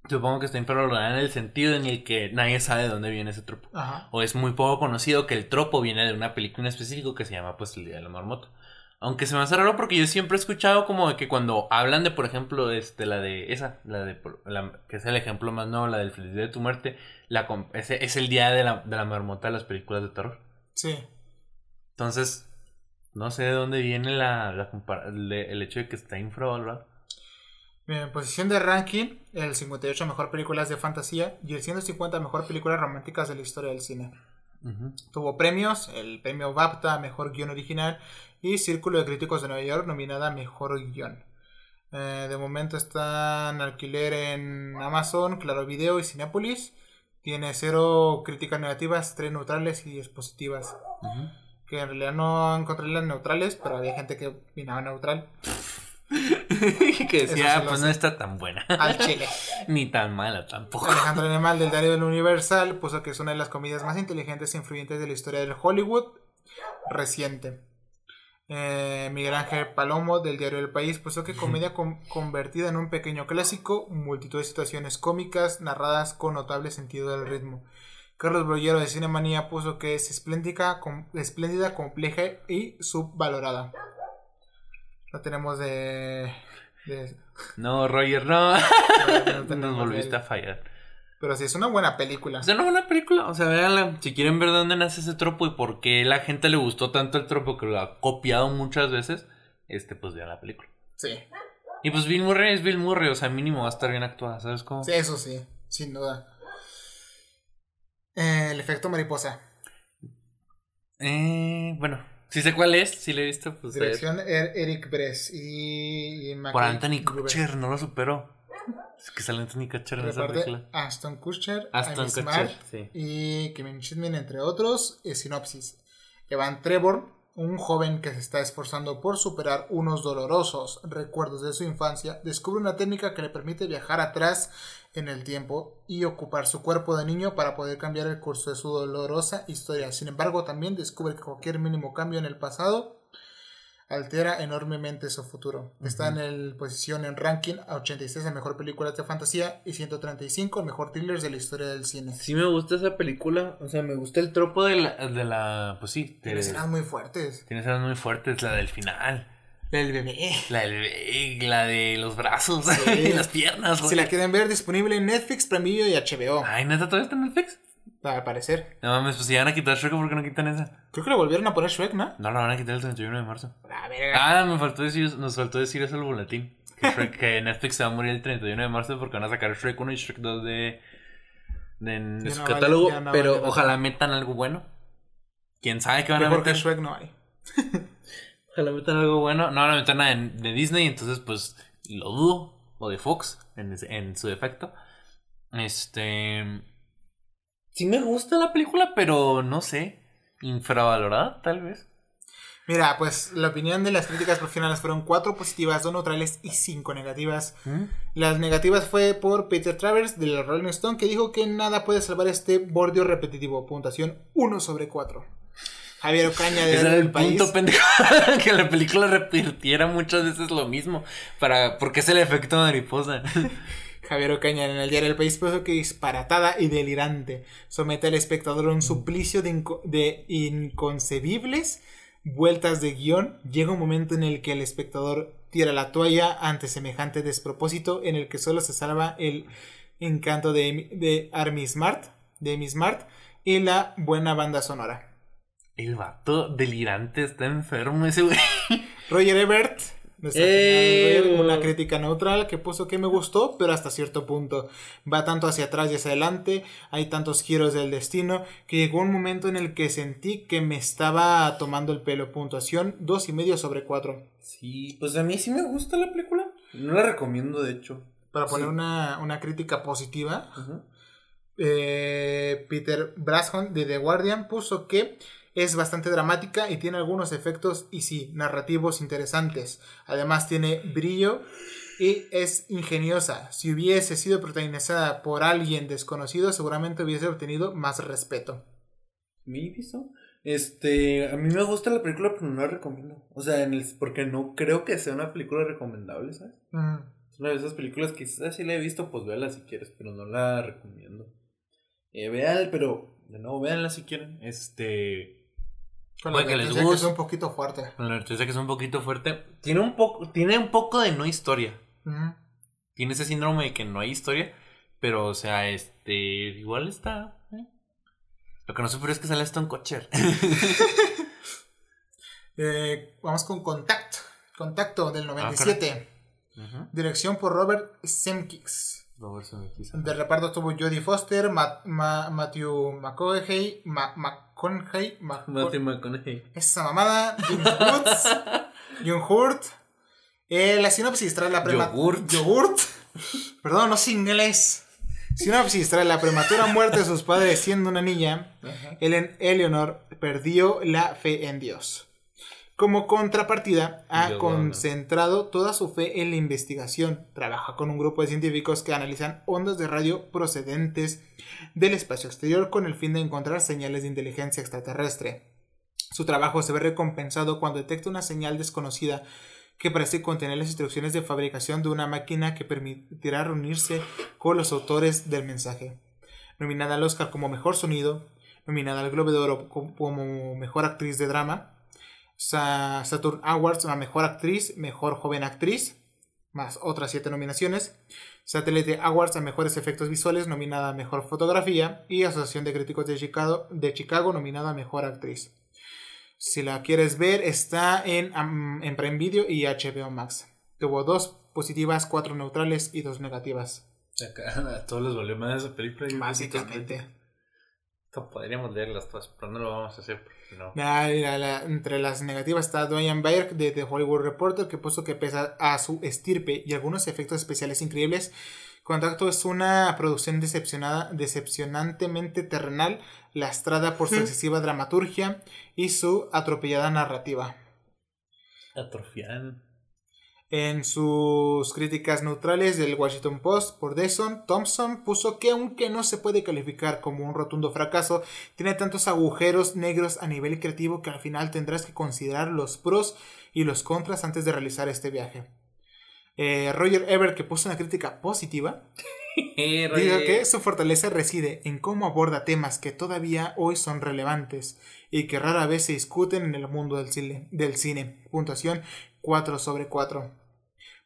supongo que está infravalorada en el sentido en el que nadie sabe de dónde viene ese tropo. O es muy poco conocido que el tropo viene de una película en específico que se llama pues El Día de la Marmota. Aunque se me hace raro porque yo siempre he escuchado como de que cuando hablan de, por ejemplo, este, la de esa, la de, que es el ejemplo más nuevo, la del Feliz Día de tu Muerte, la, ese es el día de la, de la marmota de las películas de terror. Sí. Entonces, no sé de dónde viene la, el hecho de que está infravalorado. En posición de ranking, el 58 mejor películas de fantasía y el 150 mejor películas románticas de la historia del cine. Tuvo premios, el premio BAFTA Mejor Guión Original y Círculo de Críticos de Nueva York nominada Mejor Guión. Eh, de momento está en alquiler en Amazon, Claro Video y Cinepolis. Tiene cero críticas negativas, tres neutrales y 10 positivas que en realidad no encontré las neutrales, pero había gente que opinaba neutral. *laughs* que decía, pues no está tan buena. Al chile. *laughs* Ni tan mala tampoco. Alejandro *laughs* Animal del Diario del Universal puso que es una de las comedias más inteligentes e influyentes de la historia del Hollywood reciente. Eh, Miguel Ángel Palomo del Diario del País puso que comedia con- convertida en un pequeño clásico, multitud de situaciones cómicas narradas con notable sentido del ritmo. Carlos Brollero de Cinemanía puso que es espléndica, com- espléndida, compleja y subvalorada. Lo tenemos de... de- No, Roger, no. no *laughs* Nos volviste a fallar. Pero sí, es una buena película. Es una película. O sea, véanla. Si quieren ver de dónde nace ese tropo y por qué la gente le gustó tanto el tropo que lo ha copiado muchas veces, este, pues vean la película. Sí. Y pues Bill Murray es Bill Murray, o sea, mínimo va a estar bien actuada, ¿sabes cómo? Sí, eso sí, sin duda. Eh, el efecto mariposa. Eh, bueno, si sé cuál es, si le he visto, pues. es Dirección Er- Eric Bress y, y Por Anthony Gruber. Kutcher, no lo superó. Es que sale Anthony Kutcher en esa película. Aston Kutcher, Aston Amy Kutcher, sí. y Kevin Shipman, entre otros. Eh, sinopsis. Evan Trevor, un joven que se está esforzando por superar unos dolorosos recuerdos de su infancia, descubre una técnica que le permite viajar atrás en el tiempo y ocupar su cuerpo de niño para poder cambiar el curso de su dolorosa historia. Sin embargo, también descubre que cualquier mínimo cambio en el pasado altera enormemente su futuro. Está en el posición en ranking a 86 en mejor película de fantasía y 135 en mejor thrillers de la historia del cine. Sí me gusta esa película, o sea, me gusta el tropo de la, de la pues sí, de- Tiene escenas muy fuertes. tiene escenas muy fuertes, la del final, El bebé. la, del, la de los brazos, *laughs* Sí. las piernas. Si güey. la quieren ver, disponible en Netflix, Prime Video y HBO. Ay, neta, todavía está en Netflix. Al parecer. No mames, pues si van a quitar Shrek, ¿por qué no quitan esa? Creo que le volvieron a poner Shrek, ¿no? No, la van a quitar el 31 de marzo. La verga. Ah, me faltó decir, nos faltó decir eso al boletín. Que, Shrek- que Netflix se va a morir el 31 de marzo porque van a sacar Shrek 1 y Shrek 2 de, de, su no catálogo. no pero vale ojalá metan algo bueno. ¿Quién sabe qué van a meter? Shrek no hay. *laughs* Ojalá metan algo bueno. No van a meter nada de, de Disney, entonces pues lo dudo. O de Fox, en su defecto. Este... Sí me gusta la película, pero no sé. Infravalorada, tal vez. Mira, pues la opinión de las críticas profesionales fueron cuatro positivas, dos neutrales y cinco negativas. ¿Mm? Las negativas fue por Peter Travers de la Rolling Stone que dijo que nada puede salvar este bordio repetitivo. Puntuación 1 sobre 4. Javier Ocaña de Ese era El el País. punto pendejo. *laughs* que la película repitiera muchas veces lo mismo. Para, porque es el efecto mariposa. *laughs* Javier Ocaña en el diario El País puso que disparatada y delirante. Somete al espectador a un suplicio de, inco- de inconcebibles vueltas de guion. Llega un momento en el que el espectador tira la toalla ante semejante despropósito en el que solo se salva el encanto de, de Army Smart, de Amy Smart y la buena banda sonora. El vato delirante está enfermo ese güey. Roger Ebert, nuestra ¡Eh! una crítica neutral que puso que me gustó, pero hasta cierto punto. Va tanto hacia atrás y hacia adelante, hay tantos giros del destino, que llegó un momento en el que sentí que me estaba tomando el pelo. Puntuación dos y medio sobre 4. Sí, pues a mí sí me gusta la película. No la recomiendo, de hecho. Para poner Sí. una, una crítica positiva, eh, Peter Brashon de The Guardian puso que es bastante dramática y tiene algunos efectos y sí, narrativos interesantes. Además tiene brillo y es ingeniosa. Si hubiese sido protagonizada por alguien desconocido, seguramente hubiese obtenido más respeto. Maybe so. Este, a mí me gusta la película, pero no la recomiendo. O sea, en el, porque no creo que sea una película recomendable, ¿sabes? Mm. Es una de esas películas que quizás sí la he visto, pues véala si quieres, pero no la recomiendo. Eh, pero de nuevo, véanla si quieren. Este, Con Puede la que les advertencia que es guste. un poquito fuerte. con la que es un poquito fuerte. Tiene un poco, tiene un poco de no historia. Tiene ese síndrome de que no hay historia, pero o sea, este, igual está. ¿eh? Lo que no supero es que sale Stone Kutcher. *laughs* Eh, vamos con Contact. Contacto del 97. Ujú. Dirección por Robert Semkix. Robert Zemeckis. De reparto estuvo Jodie Foster, Ma- Matthew McConaughey, Ma- McConaughey, Ma- Matthew McConaughey. esa mamada, James Woods, *laughs* John Hurt. Eh, la sinopsis trae la prema- Yogurt. Yogurt. *laughs* Perdón, no sé inglés. Sinopsis trae la prematura muerte de sus padres siendo una niña. Ellen Eleanor perdió la fe en Dios. Como contrapartida, ha Yo, bueno. concentrado toda su fe en la investigación. Trabaja con un grupo de científicos que analizan ondas de radio procedentes del espacio exterior con el fin de encontrar señales de inteligencia extraterrestre. Su trabajo se ve recompensado cuando detecta una señal desconocida que parece contener las instrucciones de fabricación de una máquina que permitirá reunirse con los autores del mensaje. Nominada al Oscar como Mejor Sonido, nominada al Globo de Oro co- como Mejor Actriz de Drama, Saturn Awards a Mejor Actriz, Mejor Joven Actriz, más otras siete nominaciones, Satellite Awards a Mejores Efectos Visuales, nominada a Mejor Fotografía, y Asociación de Críticos de Chicago, de Chicago nominada a Mejor Actriz. Si la quieres ver, está en, en Prime Video y HBO Max. Tuvo dos positivas, cuatro neutrales y dos negativas. Acá, a todos les valió más esa película. Básicamente. Podríamos leerlas todas, pero no lo vamos a hacer no. Ah, la- entre las negativas está Dwayne Bayer de The Hollywood Reporter que puso que pese a su estirpe y algunos efectos especiales increíbles, Contacto es una producción decepcionada, decepcionantemente terrenal, lastrada por su excesiva dramaturgia y su atropellada narrativa. Atrofian. En sus críticas neutrales del Washington Post por Deson, Thompson puso que aunque no se puede calificar como un rotundo fracaso, tiene tantos agujeros negros a nivel creativo que al final tendrás que considerar los pros y los contras antes de realizar este viaje. Eh, Roger Ebert, que puso una crítica positiva, *laughs* Eh, dijo que su fortaleza reside en cómo aborda temas que todavía hoy son relevantes y que rara vez se discuten en el mundo del cine. Del cine. Puntuación 4 sobre 4.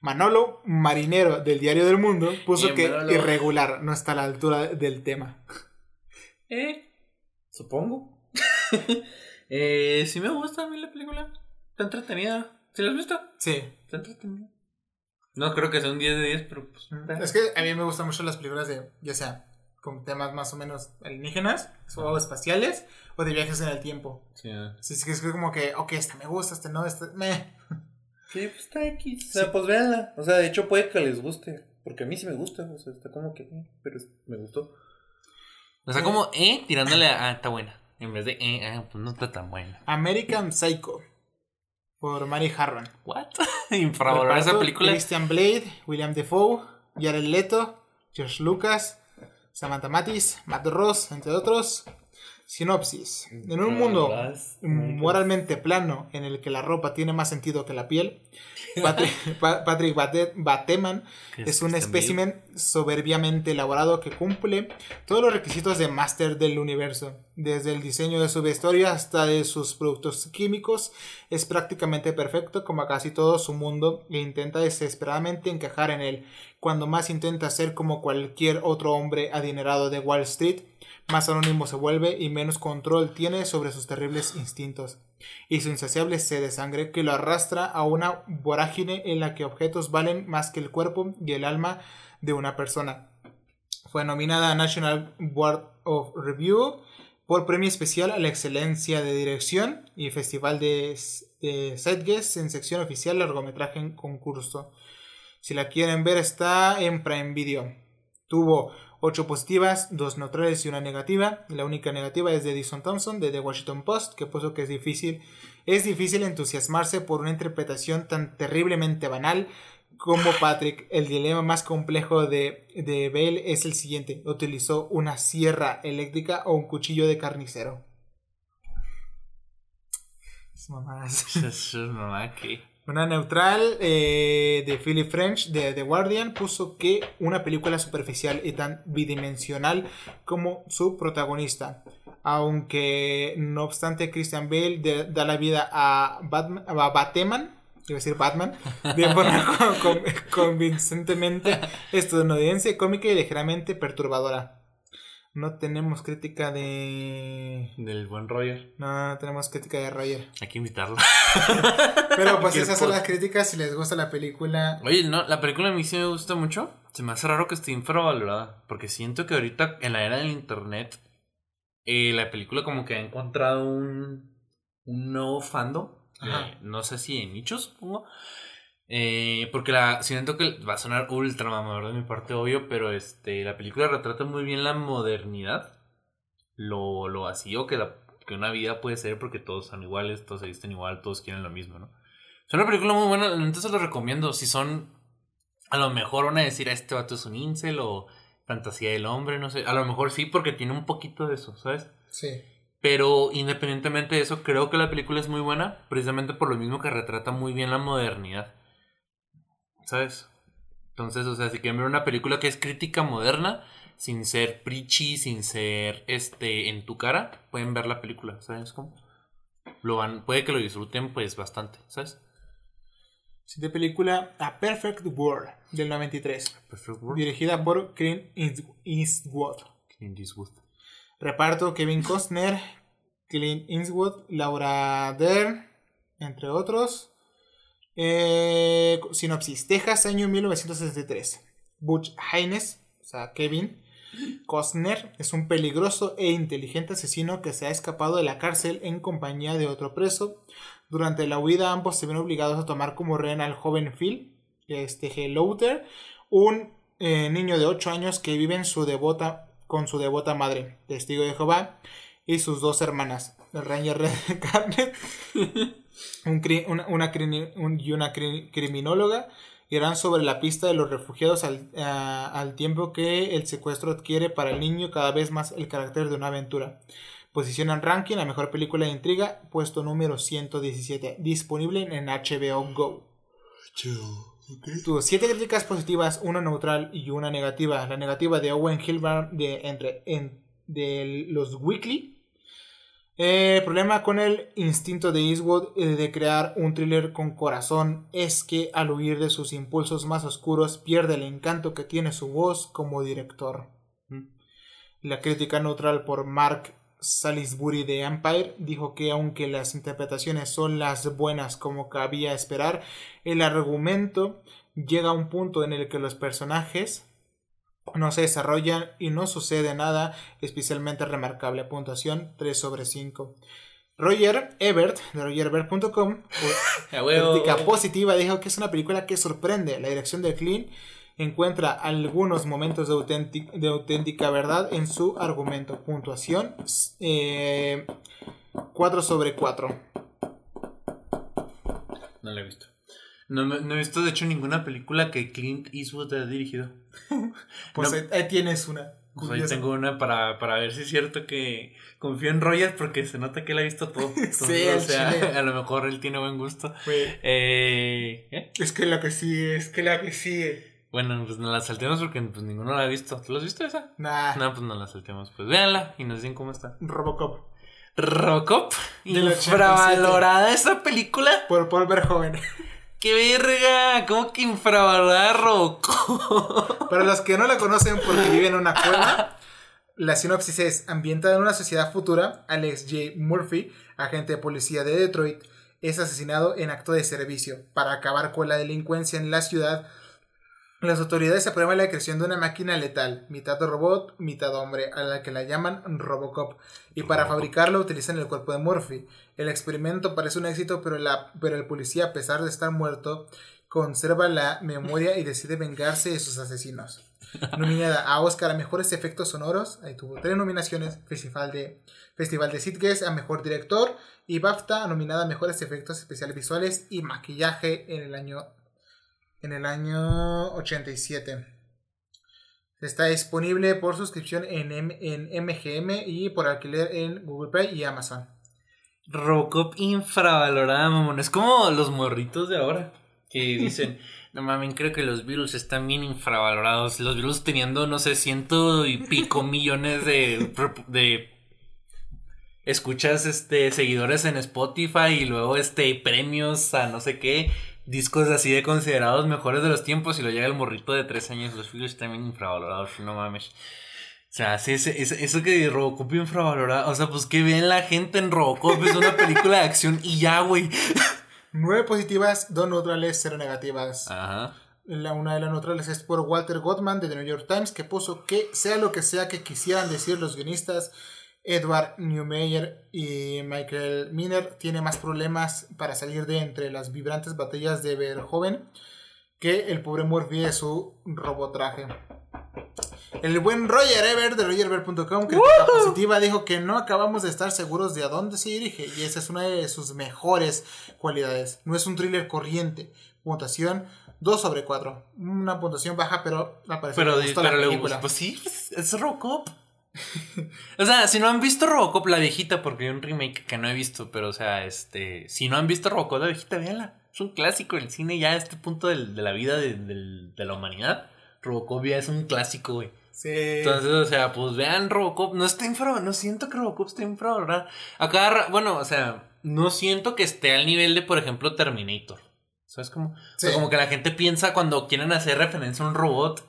Manolo Marinero del Diario del Mundo puso Bien, que Manolo. irregular, no está a la altura del tema. Eh, supongo. *laughs* eh, sí me gusta a mí la película. Está entretenida. ¿Sí la has visto? Sí. Está entretenida. No creo que sea un 10 de 10, pero pues. Es que a mí me gustan mucho las películas de, ya sea, con temas más o menos alienígenas o espaciales o de viajes en el tiempo. Sí, ah. Sí, es que es como que, ok, esta me gusta, este no, este meh. Sí, pues está X. O sea, pues véanla. O sea, de hecho puede que les guste. Porque a mí sí me gusta. O sea, está como que. eh, Pero me gustó. O sea, como, eh, tirándole a. Ah, está buena. En vez de, eh, ah, pues no está tan buena. American Psycho por Mary Harron. ¿What? *laughs* Infravalorar esa película. Christian Blade, William Defoe, Jared Leto, George Lucas, Samantha Matis, Matt Ross, entre otros. Sinopsis. En un mundo moralmente plano en el que la ropa tiene más sentido que la piel, *laughs* Patrick, Pa- Patrick Bate- Bateman es un espécimen soberbiamente elaborado que cumple todos los requisitos de máster del universo. Desde el diseño de su vestuario hasta de sus productos químicos, es prácticamente perfecto como casi todo su mundo e intenta desesperadamente encajar en él. Cuando más intenta ser como cualquier otro hombre adinerado de Wall Street, más anónimo se vuelve y menos control tiene sobre sus terribles instintos y su insaciable sed de sangre que lo arrastra a una vorágine en la que objetos valen más que el cuerpo y el alma de una persona. Fue nominada a National Board of Review por premio especial a la excelencia de dirección y Festival de, de en sección oficial largometraje en concurso. Si la quieren ver está en Prime Video. Tuvo 8 positivas, 2 neutrales y una negativa. La única negativa es de Edison Thompson de The Washington Post, que puso que es difícil, es difícil entusiasmarse por una interpretación tan terriblemente banal como Patrick. El dilema más complejo de, de Bale es el siguiente. ¿Utilizó una sierra eléctrica o un cuchillo de carnicero? *laughs* Es mamadas. Es mamá que. Una neutral eh, de Philip French de The Guardian puso que una película superficial y tan bidimensional como su protagonista. Aunque no obstante Christian Bale de- da la vida a, Batman, a Bateman, iba a decir Batman, *laughs* de forma con- con- convincentemente estadounidense, cómica y ligeramente perturbadora. No tenemos crítica de... Del buen Roger. No, no tenemos crítica de Roger. Hay que invitarlo. *laughs* Pero pues esas son las críticas si les gusta la película. Oye, no, la película a mí sí me gusta mucho. Se me hace raro que esté infravalorada. Porque siento que ahorita, en la era del internet, eh, la película como que ha encontrado un, un nuevo fandom. eh, no sé si en nichos, supongo. Eh, porque la siento que va a sonar ultra mamador de mi parte, obvio, pero este la película retrata muy bien la modernidad. Lo, lo vacío que la que una vida puede ser porque todos son iguales, todos se visten igual, todos quieren lo mismo, ¿no? Es una película muy buena, entonces lo recomiendo. Si son, a lo mejor van a decir, a este vato es un incel o fantasía del hombre, no sé. A lo mejor sí, porque tiene un poquito de eso, ¿sabes? Sí. Pero independientemente de eso, creo que la película es muy buena, precisamente por lo mismo que retrata muy bien la modernidad. ¿Sabes? Entonces, o sea, si quieren ver una película que es crítica moderna, sin ser preachy, sin ser este en tu cara, pueden ver la película, ¿sabes cómo? Lo van, puede que lo disfruten pues bastante, ¿sabes? Siguiente película, A Perfect World, del 93. Perfect World. Dirigida por Clint Eastwood. Clint Eastwood. Reparto Kevin Costner, Clint Eastwood, Laura Dern, entre otros. Eh, sinopsis, Texas, año 1963. Butch Haynes, o sea, Kevin Costner, es un peligroso e inteligente asesino que se ha escapado de la cárcel en compañía de otro preso. Durante la huida ambos se ven obligados a tomar como rehén al joven Phil, este Louter, un eh, niño de 8 años que vive en su devota, con su devota madre, testigo de Jehová, y sus dos hermanas, el Ranger Red *laughs* Garnet *laughs* un cri- una, una crini- un- y una cri- criminóloga irán sobre la pista de los refugiados al, al tiempo que el secuestro adquiere para el niño cada vez más el carácter de una aventura. Posicionan ranking la mejor película de intriga, puesto número 117, disponible en HBO Go. Tuvo siete críticas positivas, una neutral y una negativa. La negativa de Owen Hilbert de, entre, en- de los Weekly. Eh, el problema con el instinto de Eastwood eh, de crear un thriller con corazón es que al huir de sus impulsos más oscuros pierde el encanto que tiene su voz como director. Mm. La crítica neutral por Mark Salisbury de Empire dijo que aunque las interpretaciones son las buenas como cabía esperar, el argumento llega a un punto en el que los personajes no se desarrollan y no sucede nada especialmente remarcable. Puntuación 3 sobre 5. Roger Ebert de rogerebert.com *laughs* huevo. crítica positiva dijo que es una película que sorprende. La dirección de Clint encuentra algunos momentos de auténtica verdad en su argumento. Puntuación eh, 4 sobre 4. No la he visto. No, no he visto, de hecho, ninguna película que Clint Eastwood haya dirigido. *laughs* Pues No. ahí, ahí tienes una. Pues ahí tengo una para, para ver si es cierto que confío en Roger porque se nota que él ha visto todo. *laughs* Entonces, Sí, o sea, chile. *laughs* a lo mejor él tiene buen gusto. Eh, ¿eh? Es que la que sigue, es que la que sigue. Bueno, pues nos la saltemos porque pues, ninguno la ha visto. ¿Tú la has visto esa? Nah, No, pues no la saltemos. Pues véanla y nos dicen cómo está. Robocop. Robocop. Del 87. Infravalorada esa película. Por Paul Verhoeven. ¡Qué verga! ¿Cómo que infravalorada *laughs* Robocop? Para los que no la conocen porque viven en una cueva, la sinopsis es ambientada en una sociedad futura. Alex J. Murphy, agente de policía de Detroit, es asesinado en acto de servicio. Para acabar con la delincuencia en la ciudad, las autoridades aprueban la creación de una máquina letal, mitad robot, mitad hombre, a la que la llaman Robocop. Y para Robocop. fabricarlo utilizan el cuerpo de Murphy. El experimento parece un éxito, pero, la, pero el policía, a pesar de estar muerto, conserva la memoria y decide vengarse de sus asesinos. *laughs* Nominada a Oscar a mejores efectos sonoros, ahí tuvo tres nominaciones, Festival de, Festival de Sitges a mejor director y BAFTA nominada a mejores efectos especiales visuales y maquillaje en el año en el año 87. Está disponible por suscripción en, M- en MGM y por alquiler en Google Play y Amazon. Robocop infravalorada, mamón. Es como los morritos de ahora que *laughs* dicen, no mames, creo que los virus están bien infravalorados. Los virus teniendo, no sé, ciento y pico *laughs* millones de, de escuchas, este, seguidores en Spotify y luego, este, premios a no sé qué. Discos así de considerados mejores de los tiempos y lo llega el morrito de tres años. Los están bien infravalorados, no mames. O sea, sí, ese- ese- eso que Robocop infravalorado. O sea, pues que ven la gente en Robocop. Es una película de acción y ya, güey. *laughs* Nueve positivas, dos neutrales, cero negativas. Ajá. La, una de las neutrales es por Walter Gottman de The New York Times, que puso que sea lo que sea que quisieran decir los guionistas, Edward Newmeyer y Michael Miner tiene más problemas para salir de entre las vibrantes batallas de Verhoeven que el pobre Murphy de su robotraje. El buen Roger Ebert de rogerebert.com, crítica positiva, dijo que no acabamos de estar seguros de a dónde se dirige y esa es una de sus mejores cualidades. No es un thriller corriente. Puntuación 2 sobre 4. Una puntuación baja, pero la parece Pero, que gustó la pero le película. Pues sí, pues, es Robocop. *laughs* o sea, si no han visto Robocop, la viejita, porque hay un remake que no he visto, pero o sea, este. Si no han visto Robocop, la viejita, véanla. Es un clásico del cine ya a este punto del- de la vida de, del- de la humanidad. Robocop ya es un clásico, güey. Sí. Entonces, o sea, pues vean Robocop. No está infravalorado. No siento que Robocop esté infravalorado. Acá, bueno, o sea, no siento que esté al nivel de, por ejemplo, Terminator. ¿Sabes cómo? O sea, como que la gente piensa cuando quieren hacer referencia a un robot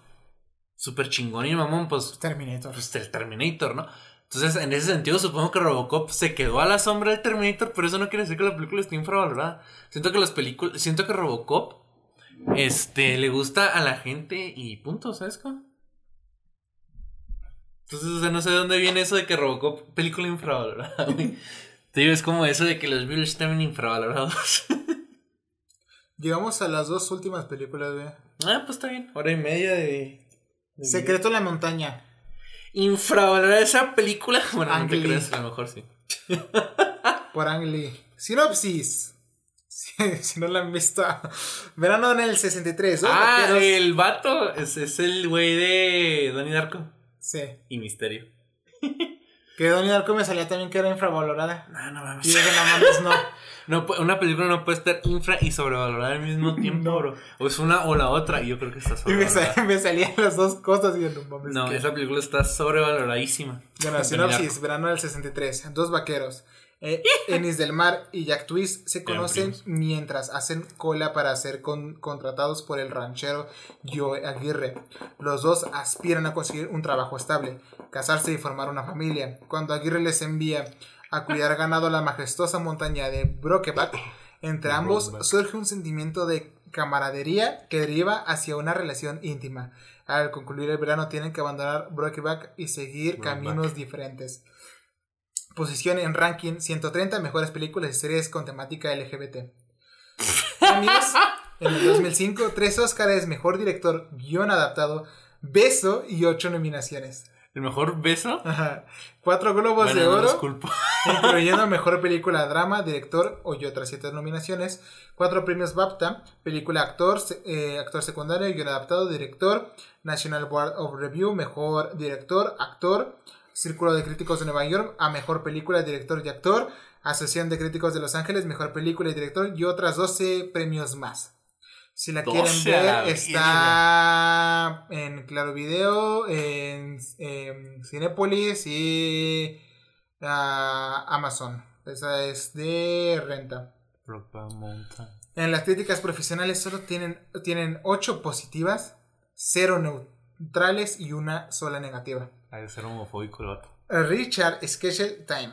súper chingón y mamón, pues, Terminator. pues el Terminator, ¿no? Entonces, en ese sentido, supongo que Robocop se quedó a la sombra del Terminator, pero eso no quiere decir que la película esté infravalorada. Siento que las películas, siento que Robocop, este, le gusta a la gente y punto, ¿sabes cómo? Entonces, o sea, no sé de dónde viene eso de que Robocop, película infravalorada, güey. Te digo, es como eso de que los Beatles están infravalorados. Llegamos a las dos últimas películas, güey. ah, pues está bien, hora y media de... de Secreto en la montaña. Infravalorada esa película. *laughs* Bueno, no te creas, a lo mejor sí. *laughs* Por Ang Lee. Sinopsis. *laughs* Si, si no la han visto. Verano en el 63. Dos Ah, el vato es, es el güey de Donnie Darko Sí. y Misterio. Que Donnie Darko me salía también que era infravalorada. No, no mames. Y dije, no mames, no. No, una película no puede estar infra y sobrevalorada al mismo *laughs* tiempo, No. bro. O es una o la otra, y yo creo que está Y sobrevalorada. sal- *laughs* me salían las dos cosas y yo, no mames. No, ¿qué? esa película está sobrevaloradísima. Bueno, sinopsis, verano del 63. Dos vaqueros, eh, *laughs* Ennis del Mar y Jack Twist, se conocen mientras hacen cola para ser con- contratados por el ranchero Joe Aguirre. Los dos aspiran a conseguir un trabajo estable, casarse y formar una familia. Cuando Aguirre les envía a cuidar ganado a la majestuosa montaña de Brokeback, entre ambos surge un sentimiento de camaradería que deriva hacia una relación íntima. Al concluir el verano tienen que abandonar Brokeback y seguir caminos diferentes. Posición en ranking 130 mejores películas y series con temática LGBT. Premios en el 2005, tres Oscars, mejor director, guion adaptado, beso y ocho nominaciones. El mejor beso. Ajá. Cuatro globos Bueno, de no oro, culpo. *laughs* incluyendo mejor película, drama, director y otras siete nominaciones. Cuatro premios BAFTA, película, actor, eh, actor secundario, guion adaptado, director, National Board of Review, mejor director, actor, Círculo de Críticos de Nueva York, a mejor película, director y actor, Asociación de Críticos de Los Ángeles, mejor película y director y otras 12 premios más. Si la quieren 12 a la ver, está en Claro Video, en, en Cinépolis y ah, Amazon. Esa es de renta. En las críticas profesionales solo tienen, tienen 8 positivas, 0 neutrales y una sola negativa. Hay que ser homofóbico el. Richard Sketcher Time,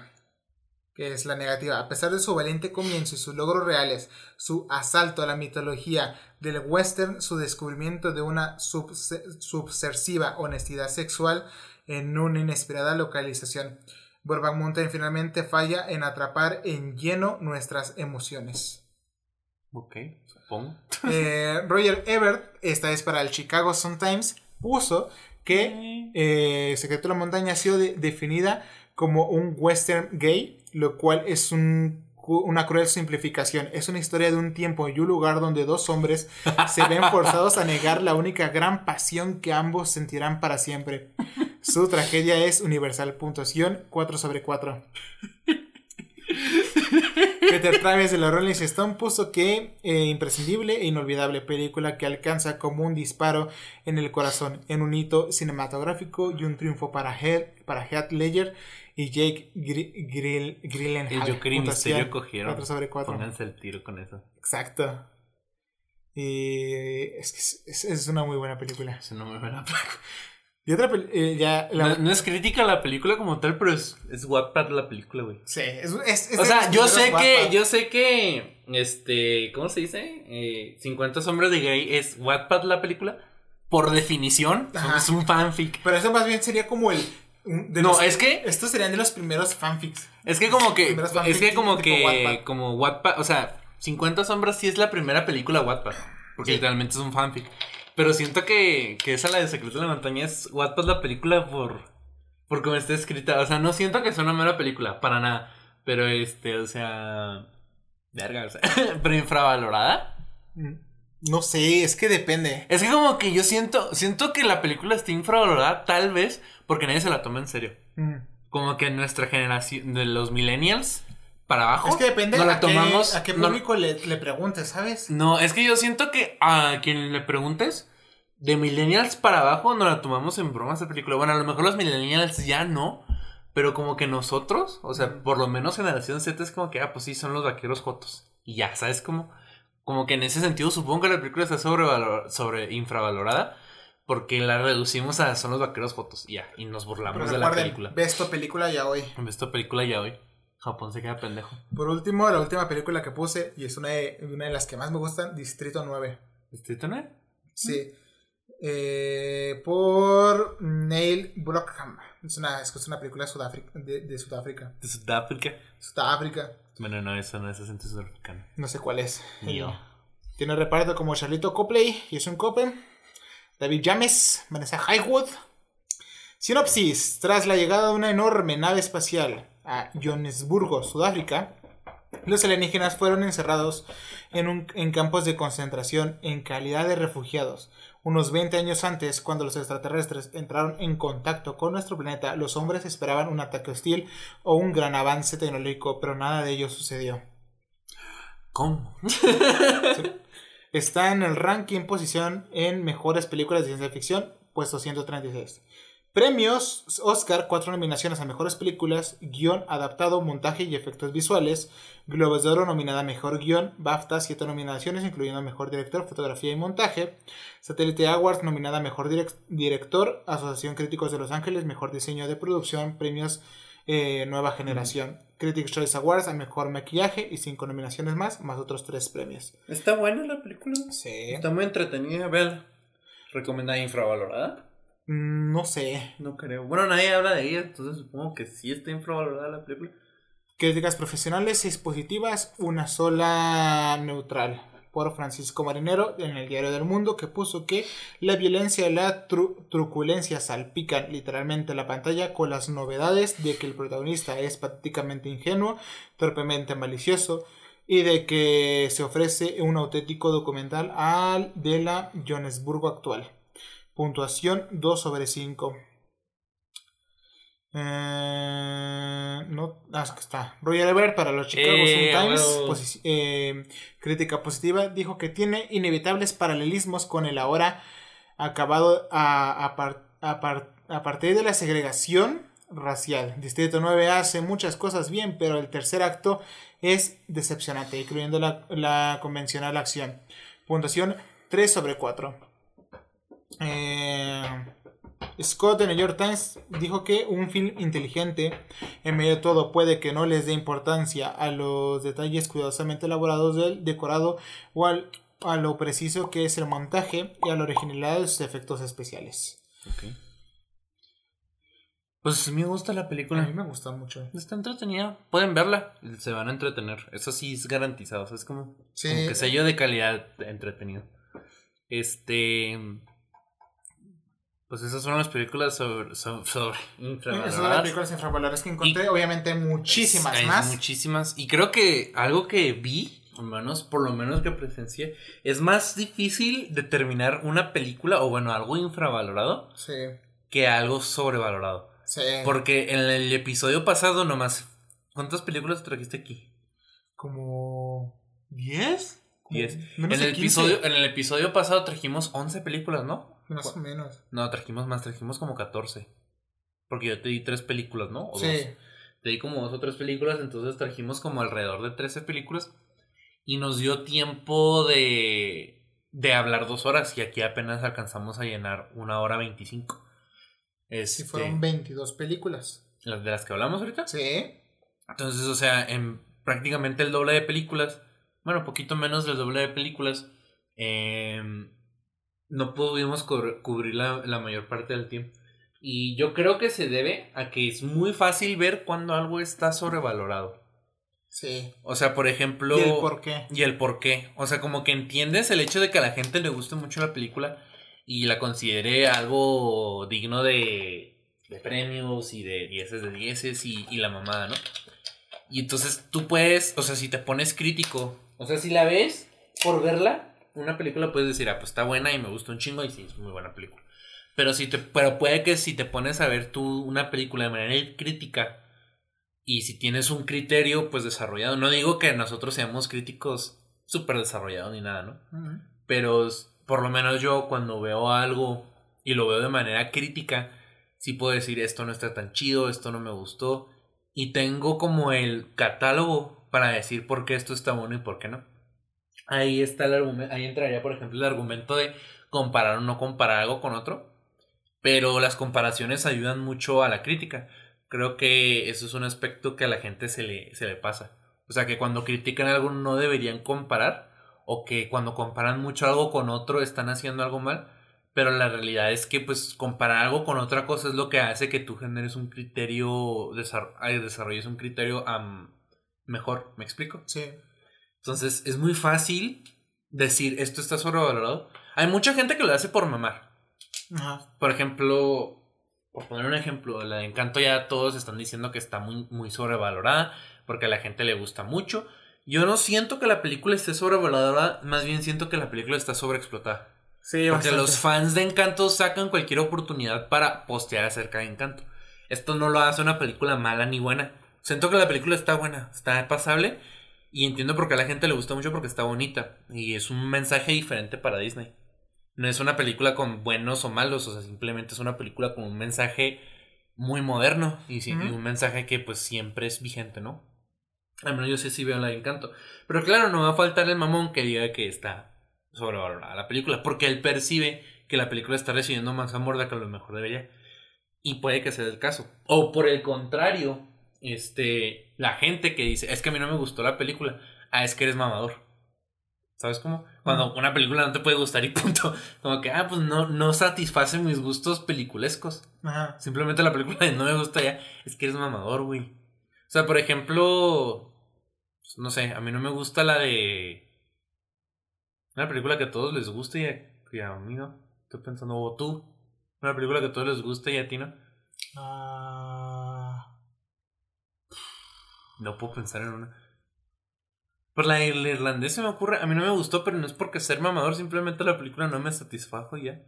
que es la negativa. A pesar de su valiente comienzo y sus logros reales, su asalto a la mitología del western, su descubrimiento de una subse- subversiva honestidad sexual en una inesperada localización. Burbank Mountain finalmente falla en atrapar en lleno nuestras emociones. Ok, supongo. Eh, Roger Ebert, esta es para el Chicago Sun-Times, puso que eh, Secreto de la Montaña ha sido de- definida como un western gay, lo cual es un- una cruel simplificación. Es una historia de un tiempo y un lugar donde dos hombres se ven forzados a negar la única gran pasión que ambos sentirán para siempre. Su tragedia es universal. Puntuación 4 sobre 4. Peter Travis de la Rolling Stone puso que eh, imprescindible e inolvidable película que alcanza como un disparo en el corazón, en un hito cinematográfico y un triunfo para Heath, para Heath Ledger y Jake Gri- Grill, Gyllenhaal. El Joker y Puntuación Misterio cogieron. 4 sobre 4. Pónganse el tiro con eso. Exacto. Y es que es, es- es una muy buena película. Eso no me la película. Y otra eh, ya la- No, no es crítica a la película como tal, pero es, es Wattpad la película, güey. Sí, es, es- es O sea, yo sé que, Wattpad. yo sé que, este, ¿cómo se dice? Eh, 50 sombras de gay es Wattpad la película. Por definición, Ajá. es un fanfic. Pero eso más bien sería como el. de No, los- es que- Estos serían de los primeros fanfics. Es que como que, es que como que, Wattpad. como Wattpad, o sea, 50 sombras sí es la primera película Wattpad. Porque Sí. literalmente es un fanfic. Pero siento que, que esa, la de Secreto de la Montaña, es Wattpad la película por, por cómo está escrita. O sea, no siento que sea una mera película, para nada. Pero este, o sea. Verga, o sea. *laughs* pero infravalorada. Mm, No sé, es que depende. Es que como que yo siento, siento que la película está infravalorada, tal vez, porque nadie se la toma en serio. Mm. Como que nuestra generación, de los millennials, para abajo. Es que depende no la a, tomamos. qué, a qué no- público le, le preguntes, ¿sabes? No, es que yo siento que a quien le preguntes, de millennials para abajo, no la tomamos en bromas de película. Bueno, a lo mejor los millennials ya no, pero como que nosotros, o sea, por lo menos generación Z es como que, ah, pues sí, son los vaqueros jotos. Y ya, ¿sabes cómo? Como que en ese sentido supongo que la película está sobrevalor- sobre infravalorada, porque la reducimos a son los vaqueros jotos y ya, y nos burlamos Pero de la película. ve esta película ya hoy. En esta película ya hoy, Japón se queda pendejo. Por último, la última película que puse, y es una de, una de las que más me gustan, Distrito 9. ¿Distrito no? Sí. Eh, por Neil Blockham. Es una, es una película de Sudáfrica. De, de Sudáfrica. De Sudáfrica. Sudáfrica. Bueno, no, eso no es acento sudafricano. No sé cuál es. Yo. Tiene reparto como Charlito Copley, Jason Copen, David James, Vanessa Highwood. Sinopsis. Tras la llegada de una enorme nave espacial a Johannesburgo, Sudáfrica, los alienígenas fueron encerrados en, un- en campos de concentración en calidad de refugiados. Unos 20 años antes, cuando los extraterrestres entraron en contacto con nuestro planeta, los hombres esperaban un ataque hostil o un gran avance tecnológico, pero nada de ello sucedió. ¿Cómo? *laughs* Está en el ranking posición en mejores películas de ciencia ficción, puesto 136. Premios Oscar, cuatro nominaciones a mejores películas, guion adaptado, montaje y efectos visuales. Globos de Oro nominada a mejor guion, BAFTA, siete nominaciones, incluyendo mejor director, fotografía y montaje. Satellite Awards nominada a mejor direc- director, Asociación Críticos de Los Ángeles, mejor diseño de producción, premios eh, Nueva Generación. Critics Choice Awards a mejor maquillaje y cinco nominaciones más, más otros tres premios. Está buena la película. Sí. Está muy entretenida, véala. ¿Recomendada infravalorada? Mm, No sé. No creo. Bueno, nadie habla de ella, entonces supongo que sí está infravalorada la película. Críticas profesionales, seis positivas, una sola neutral. Por Francisco Marinero en el Diario del Mundo, que puso que la violencia y la tru- truculencia salpican literalmente la pantalla con las novedades de que el protagonista es patéticamente ingenuo, torpemente malicioso y de que se ofrece un auténtico documental al de la Johannesburgo actual. Puntuación 2 sobre 5. Eh, no, ah, está. Roger Ebert para los Chicago Eh, Sun-Times, posi- eh, crítica positiva, dijo que tiene inevitables paralelismos con el ahora acabado a, a par- a par- a partir de la segregación racial. Distrito 9 hace muchas cosas bien, pero el tercer acto es decepcionante, incluyendo la, la convencional acción. Puntuación 3 sobre 4. Eh, Scott de New York Times dijo que un film inteligente, en medio de todo, puede que no les dé importancia a los detalles cuidadosamente elaborados del decorado o al- a lo preciso que es el montaje y a la originalidad de sus efectos especiales. Ok. Pues me gusta la A película. mí me gusta mucho. Está entretenida. Pueden verla. Se van a entretener. Eso sí es garantizado. o sea, es como, Sí. como que sello de calidad entretenido. Este. Pues esas son las películas sobre, sobre, *laughs* sobre Esas son las infravaloradas. películas infravaloradas que encontré. Obviamente muchísimas Hay más. Muchísimas. Y creo que algo que vi, al menos, por lo menos que presencié, es más difícil determinar una película, o bueno, algo infravalorado, Sí. que algo sobrevalorado. Sí. Porque en el episodio pasado nomás. ¿Cuántas películas trajiste aquí? Como 10? Como 10. Menos En el, 15. episodio, en el episodio pasado trajimos 11 películas, ¿no? Más o menos. No, trajimos más, trajimos como 14. Porque yo te di tres películas, ¿no? O Sí. dos. Te di como dos o tres películas, entonces trajimos como alrededor de 13 películas. Y nos dio tiempo de, de hablar dos horas. Y aquí apenas alcanzamos a llenar una hora 25. Sí, Este, fueron 22 películas. las de las que hablamos ahorita. Sí. Entonces, o sea, en prácticamente el doble de películas, bueno, poquito menos del doble de películas, em, no pudimos cubr- cubrir la, la mayor parte del tiempo. Y yo creo que se debe a que es muy fácil ver cuando algo está sobrevalorado. Sí. O sea, por ejemplo. ¿Y el por qué? Y el por qué. O sea, como que entiendes el hecho de que a la gente le guste mucho la película y la considere algo digno de, de premios y de dieces de dieces y, y la mamada, ¿no? Y entonces tú puedes, o sea, si te pones crítico, o sea, si la ves por verla, una película puedes decir, ah, pues está buena y me gusta un chingo y sí, es muy buena película. Pero, si te, pero puede que si te pones a ver tú una película de manera crítica y si tienes un criterio pues desarrollado, no digo que nosotros seamos críticos súper desarrollados ni nada, ¿no? Pero por lo menos yo cuando veo algo y lo veo de manera crítica, sí puedo decir esto no está tan chido, esto no me gustó. Y tengo como el catálogo para decir por qué esto está bueno y por qué no. Ahí está el argumento, ahí entraría por ejemplo el argumento de comparar o no comparar algo con otro. Pero las comparaciones ayudan mucho a la crítica. Creo que eso es un aspecto que a la gente se le, se le pasa. O sea que cuando critican algo no deberían comparar o que cuando comparan mucho algo con otro están haciendo algo mal, pero la realidad es que pues comparar algo con otra cosa es lo que hace que tú generes un criterio, desarrolles un criterio mejor, ¿me explico? Sí. Entonces es muy fácil decir esto está sobrevalorado. Hay mucha gente que lo hace por mamar. Ajá. Por ejemplo, por poner un ejemplo, la de Encanto ya todos están diciendo que está muy, muy sobrevalorada porque a la gente le gusta mucho. Yo no siento que la película esté sobrevalorada, más bien siento que la película está sobreexplotada. Sí, Porque bastante. los fans de Encanto sacan cualquier oportunidad para postear acerca de Encanto. Esto no lo hace una película mala ni buena. Siento que la película está buena, está pasable y entiendo por qué a la gente le gusta mucho porque está bonita y es un mensaje diferente para Disney. No es una película con buenos o malos, o sea, simplemente es una película con un mensaje muy moderno y, sí- y Ujú. un mensaje que pues siempre es vigente, ¿no? Al menos yo sí, sí veo la de Encanto. Pero claro, no va a faltar el mamón que diga que está sobrevalorada la película, porque él percibe que la película está recibiendo más amor de que a lo mejor debería. Y puede que sea el caso. O por el contrario, este, la gente que dice, es que a mí no me gustó la película, ah, es que eres mamador. ¿Sabes cómo? Cuando una película no te puede gustar y punto. *laughs* Como que, ah, pues no, no satisface mis gustos peliculescos. Ajá. Simplemente la película de no me gusta ya. Es que eres mamador, güey. O sea, por ejemplo. pues, No sé, a mí no me gusta la de. Una película que a todos les gusta y a, y a mí no. Estoy pensando, o tú. Una película que a todos les gusta y a ti no. Ah, No puedo pensar en una. Por la del irlandés se me ocurre. A mí no me gustó, pero no es porque ser mamador. Simplemente la película no me satisfajo ya.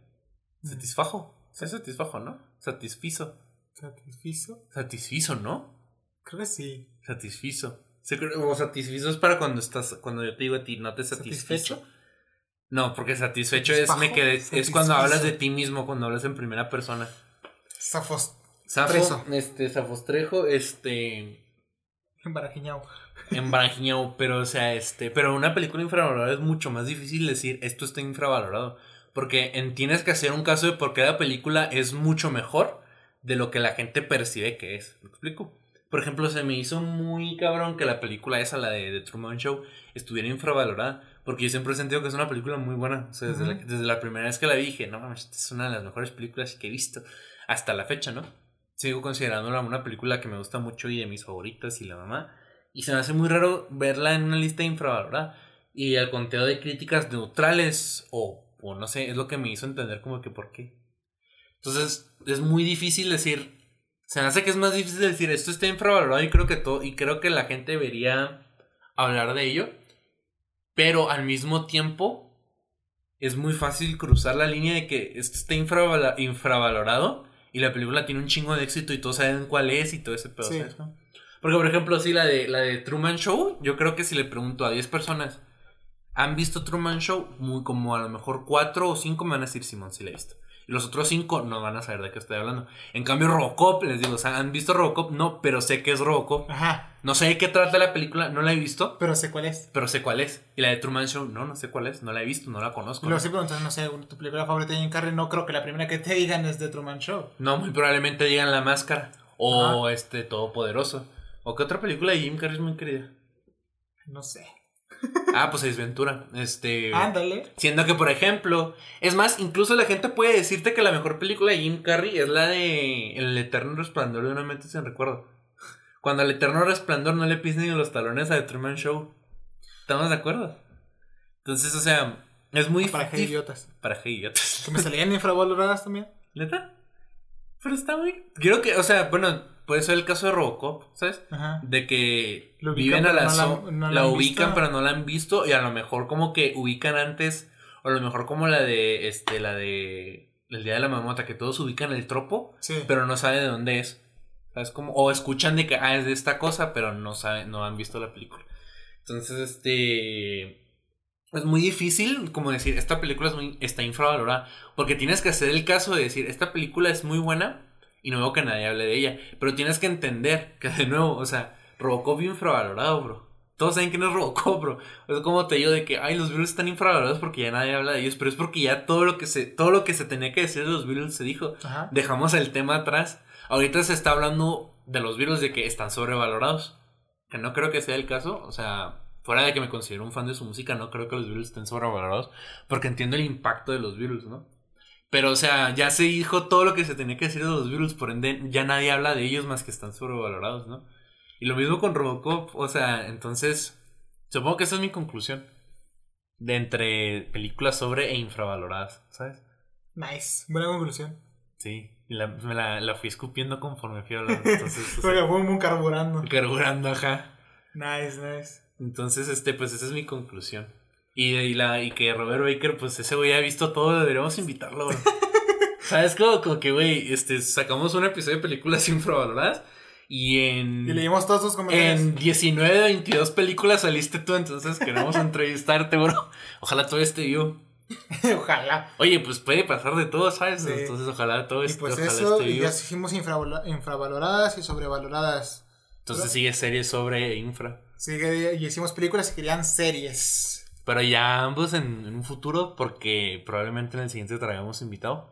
Satisfajo. Sí, satisfajo, ¿no? Satisfizo. ¿Satisfizo? Satisfizo, ¿no? Creo que sí. Satisfizo. O satisfizo es para cuando estás, cuando yo te digo a ti, no te satisfizo. ¿Satisfecho? No, porque satisfecho es, me quedé, es cuando hablas de ti mismo, cuando hablas en primera persona. Zafos. Safo, Preso. este, Zafostrejo, este, Embarajiñao. embarajiñao, pero o sea, este, pero una película infravalorada es mucho más difícil decir esto está infravalorado, porque en- tienes que hacer un caso de por qué la película es mucho mejor de lo que la gente percibe que es. ¿Me explico? Por ejemplo, se me hizo muy cabrón que la película esa, la de The Truman Show, estuviera infravalorada. Porque yo siempre he sentido que es una película muy buena. O sea, desde, la, desde la primera vez que la vi dije, no mames, esta es una de las mejores películas que he visto. Hasta la fecha, ¿no? Sigo considerándola una película que me gusta mucho y de mis favoritas y la mamá. Y se me hace muy raro verla en una lista infravalorada. Y el conteo de críticas neutrales o, o no sé, es lo que me hizo entender como que por qué. Entonces, es muy difícil decir. Se me hace que es más difícil decir esto está infravalorado y creo que todo. Y creo que la gente debería hablar de ello. Pero al mismo tiempo. Es muy fácil cruzar la línea de que esto está infravalorado. Y la película tiene un chingo de éxito y todos saben cuál es y todo ese pedo. Porque, por ejemplo, sí, la de, la de Truman Show. Yo creo que si le pregunto a 10 personas. ¿Han visto Truman Show? Muy como a lo mejor 4 o 5 me van a decir Simón, sí la he visto. Y los otros 5 no van a saber de qué estoy hablando. En cambio, Robocop, les digo, o sea, ¿han visto Robocop? No, pero sé que es Robocop. Ajá. No sé de qué trata la película, no la he visto, Pero sé cuál es. pero sé cuál es. Y la de Truman Show, no, no sé cuál es, no la he visto, no la conozco. Y luego si preguntas, no sé, tu película favorita de Jim Carrey, no creo que la primera que te digan es de Truman Show. No, muy probablemente digan La Máscara o este Todopoderoso. ¿O qué otra película de Jim Carrey es muy querida? No sé. Ah, pues Ace Ventura. Este. Ándale. Siendo que, por ejemplo, es más, incluso la gente puede decirte que la mejor película de Jim Carrey es la de El eterno resplandor de una mente sin recuerdo. Cuando al eterno resplandor no le pisen ni los talones a The Truman Show. ¿Estamos de acuerdo? Entonces, o sea, es muy Para ficti- idiotas. Para idiotas. Que me salían infravaloradas también. *laughs* ¿Neta? Pero está muy. Quiero que, o sea, bueno, puede ser el caso de Robocop, ¿sabes? Ajá. De que Lo ubican, viven a la, no la- so- no la la han ubican, visto. pero no la han visto. Y a lo mejor como que ubican antes. O a lo mejor como la de. Este, la de. El día de la mamota, que todos ubican el tropo, Sí. pero no saben de dónde es. ¿Sabes cómo? O escuchan de que ah, es de esta cosa, pero no saben, no han visto la película. Entonces, este. Es muy difícil, como decir, esta película es muy, está infravalorada. Porque tienes que hacer el caso de decir, esta película es muy buena y no veo que nadie hable de ella. Pero tienes que entender que, de nuevo, o sea, Robocop infravalorado, bro. Todos saben quién es Robocop, bro. Es como te digo de que, ay, los Beatles están infravalorados porque ya nadie habla de ellos. Pero es porque ya todo lo que se, todo lo que se tenía que decir de los Beatles se dijo. Ajá. Dejamos el tema atrás. Ahorita se está hablando de los Beatles de que están sobrevalorados. Que no creo que sea el caso. O sea, fuera de que me considero un fan de su música, no creo que los Beatles estén sobrevalorados. Porque entiendo el impacto de los Beatles, ¿no? Pero, o sea, ya se dijo todo lo que se tenía que decir de los Beatles. Por ende, ya nadie habla de ellos más que están sobrevalorados, ¿no? Y lo mismo con Robocop. O sea, entonces, supongo que esa es mi conclusión. De entre películas sobre e infravaloradas, ¿sabes? Nice. Buena conclusión. Sí, la, me la, la fui escupiendo conforme fui hablando. *laughs* Entonces, o sea, fue un carburando. carburando, ajá. Nice, nice. Entonces, este, pues esa es mi conclusión. Y, y la, y que Robert Baker, pues ese güey ha visto todo, deberíamos invitarlo, bro. *laughs* ¿Sabes? Como, como que, güey, este, sacamos un episodio de películas *laughs* infravaloradas y en... Y leímos todos tus comentarios. En 19 de 22 películas saliste tú, entonces queremos *laughs* entrevistarte, bro. Ojalá todo esté vivo. Ojalá. Oye, pues puede pasar de todo, ¿sabes? Sí. Entonces ojalá todo Y esté, pues ojalá eso, esté y ya hicimos infravaloradas y sobrevaloradas. Entonces sigue series sobre infra. Sigue, y hicimos películas que querían series. Pero ya ambos en, en un futuro, porque probablemente en el siguiente traigamos invitado.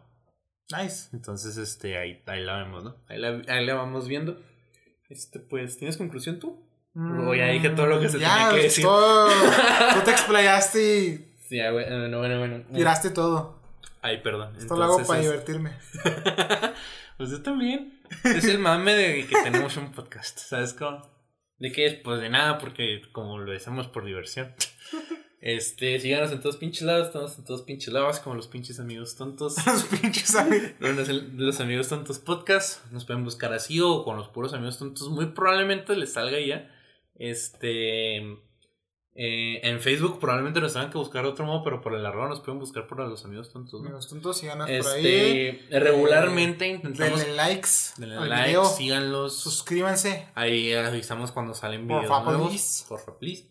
Nice. Entonces, este, ahí, ahí la vemos, ¿no? Ahí la, ahí la vamos viendo. Este, pues, ¿tienes conclusión tú? O ya dije todo lo que se Mm, Ya, tenía que decir. todo. *laughs* Tú te explayaste y Sí, bueno, bueno, bueno. tiraste todo. Ay, perdón. Esto lo hago Entonces, para es- divertirme. *laughs* Pues yo también. Es el mame de que tenemos un podcast, ¿sabes cómo? ¿De qué es? Pues de nada, porque como lo hacemos por diversión. Este, síganos en todos pinches lados, estamos en todos pinches lados, como los pinches amigos tontos. *laughs* Los pinches amigos. *laughs* Los, los amigos tontos podcast, nos pueden buscar así o con los puros amigos tontos, muy probablemente les salga ya. Este, eh, en Facebook probablemente nos tengan que buscar de otro modo, pero por el arroba nos pueden buscar por los amigos tontos. ¿no? Amigos tontos, síganos por ahí. Este, regularmente intentamos Denle likes denle al like, video. síganlos. Suscríbanse. Ahí avisamos cuando salen Por videos favor, nuevos. please. Por favor, please.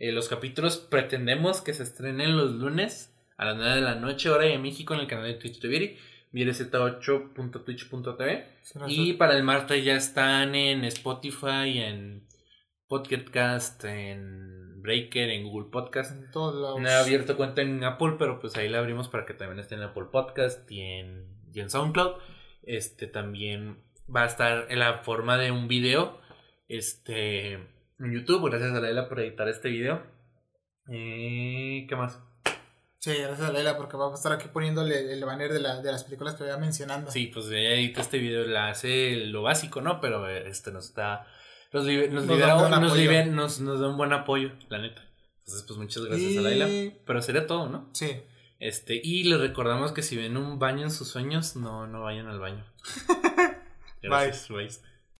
Eh, los capítulos pretendemos que se estrenen los lunes a las 9 de la noche, hora de México, en el canal de Twitch de Viri, viriz8.twitch.tv. Y para el martes ya están en Spotify, en Podcast, en Breaker, en Google Podcast. en todos lados. No he abierto cuenta en Apple, pero pues ahí la abrimos para que también esté en Apple Podcast y en, y en SoundCloud. Este también va a estar en la forma de un video. Este en YouTube. Gracias a Laila por editar este video. Eh, ¿Qué más? Sí, gracias a Leila porque vamos a estar aquí poniéndole el banner de, la, de las películas que voy mencionando. Sí, pues ella edita este video, la hace lo básico, ¿no? Pero este nos da. Nos, libe- nos Nos libera da un buen nos, apoyo. libe- nos, nos da un buen apoyo, la neta. Entonces, pues muchas gracias a Y- Laila. Pero sería todo, ¿no? Sí. Este, y les recordamos que si ven un baño en sus sueños, no, no vayan al baño. *laughs* Gracias, bye.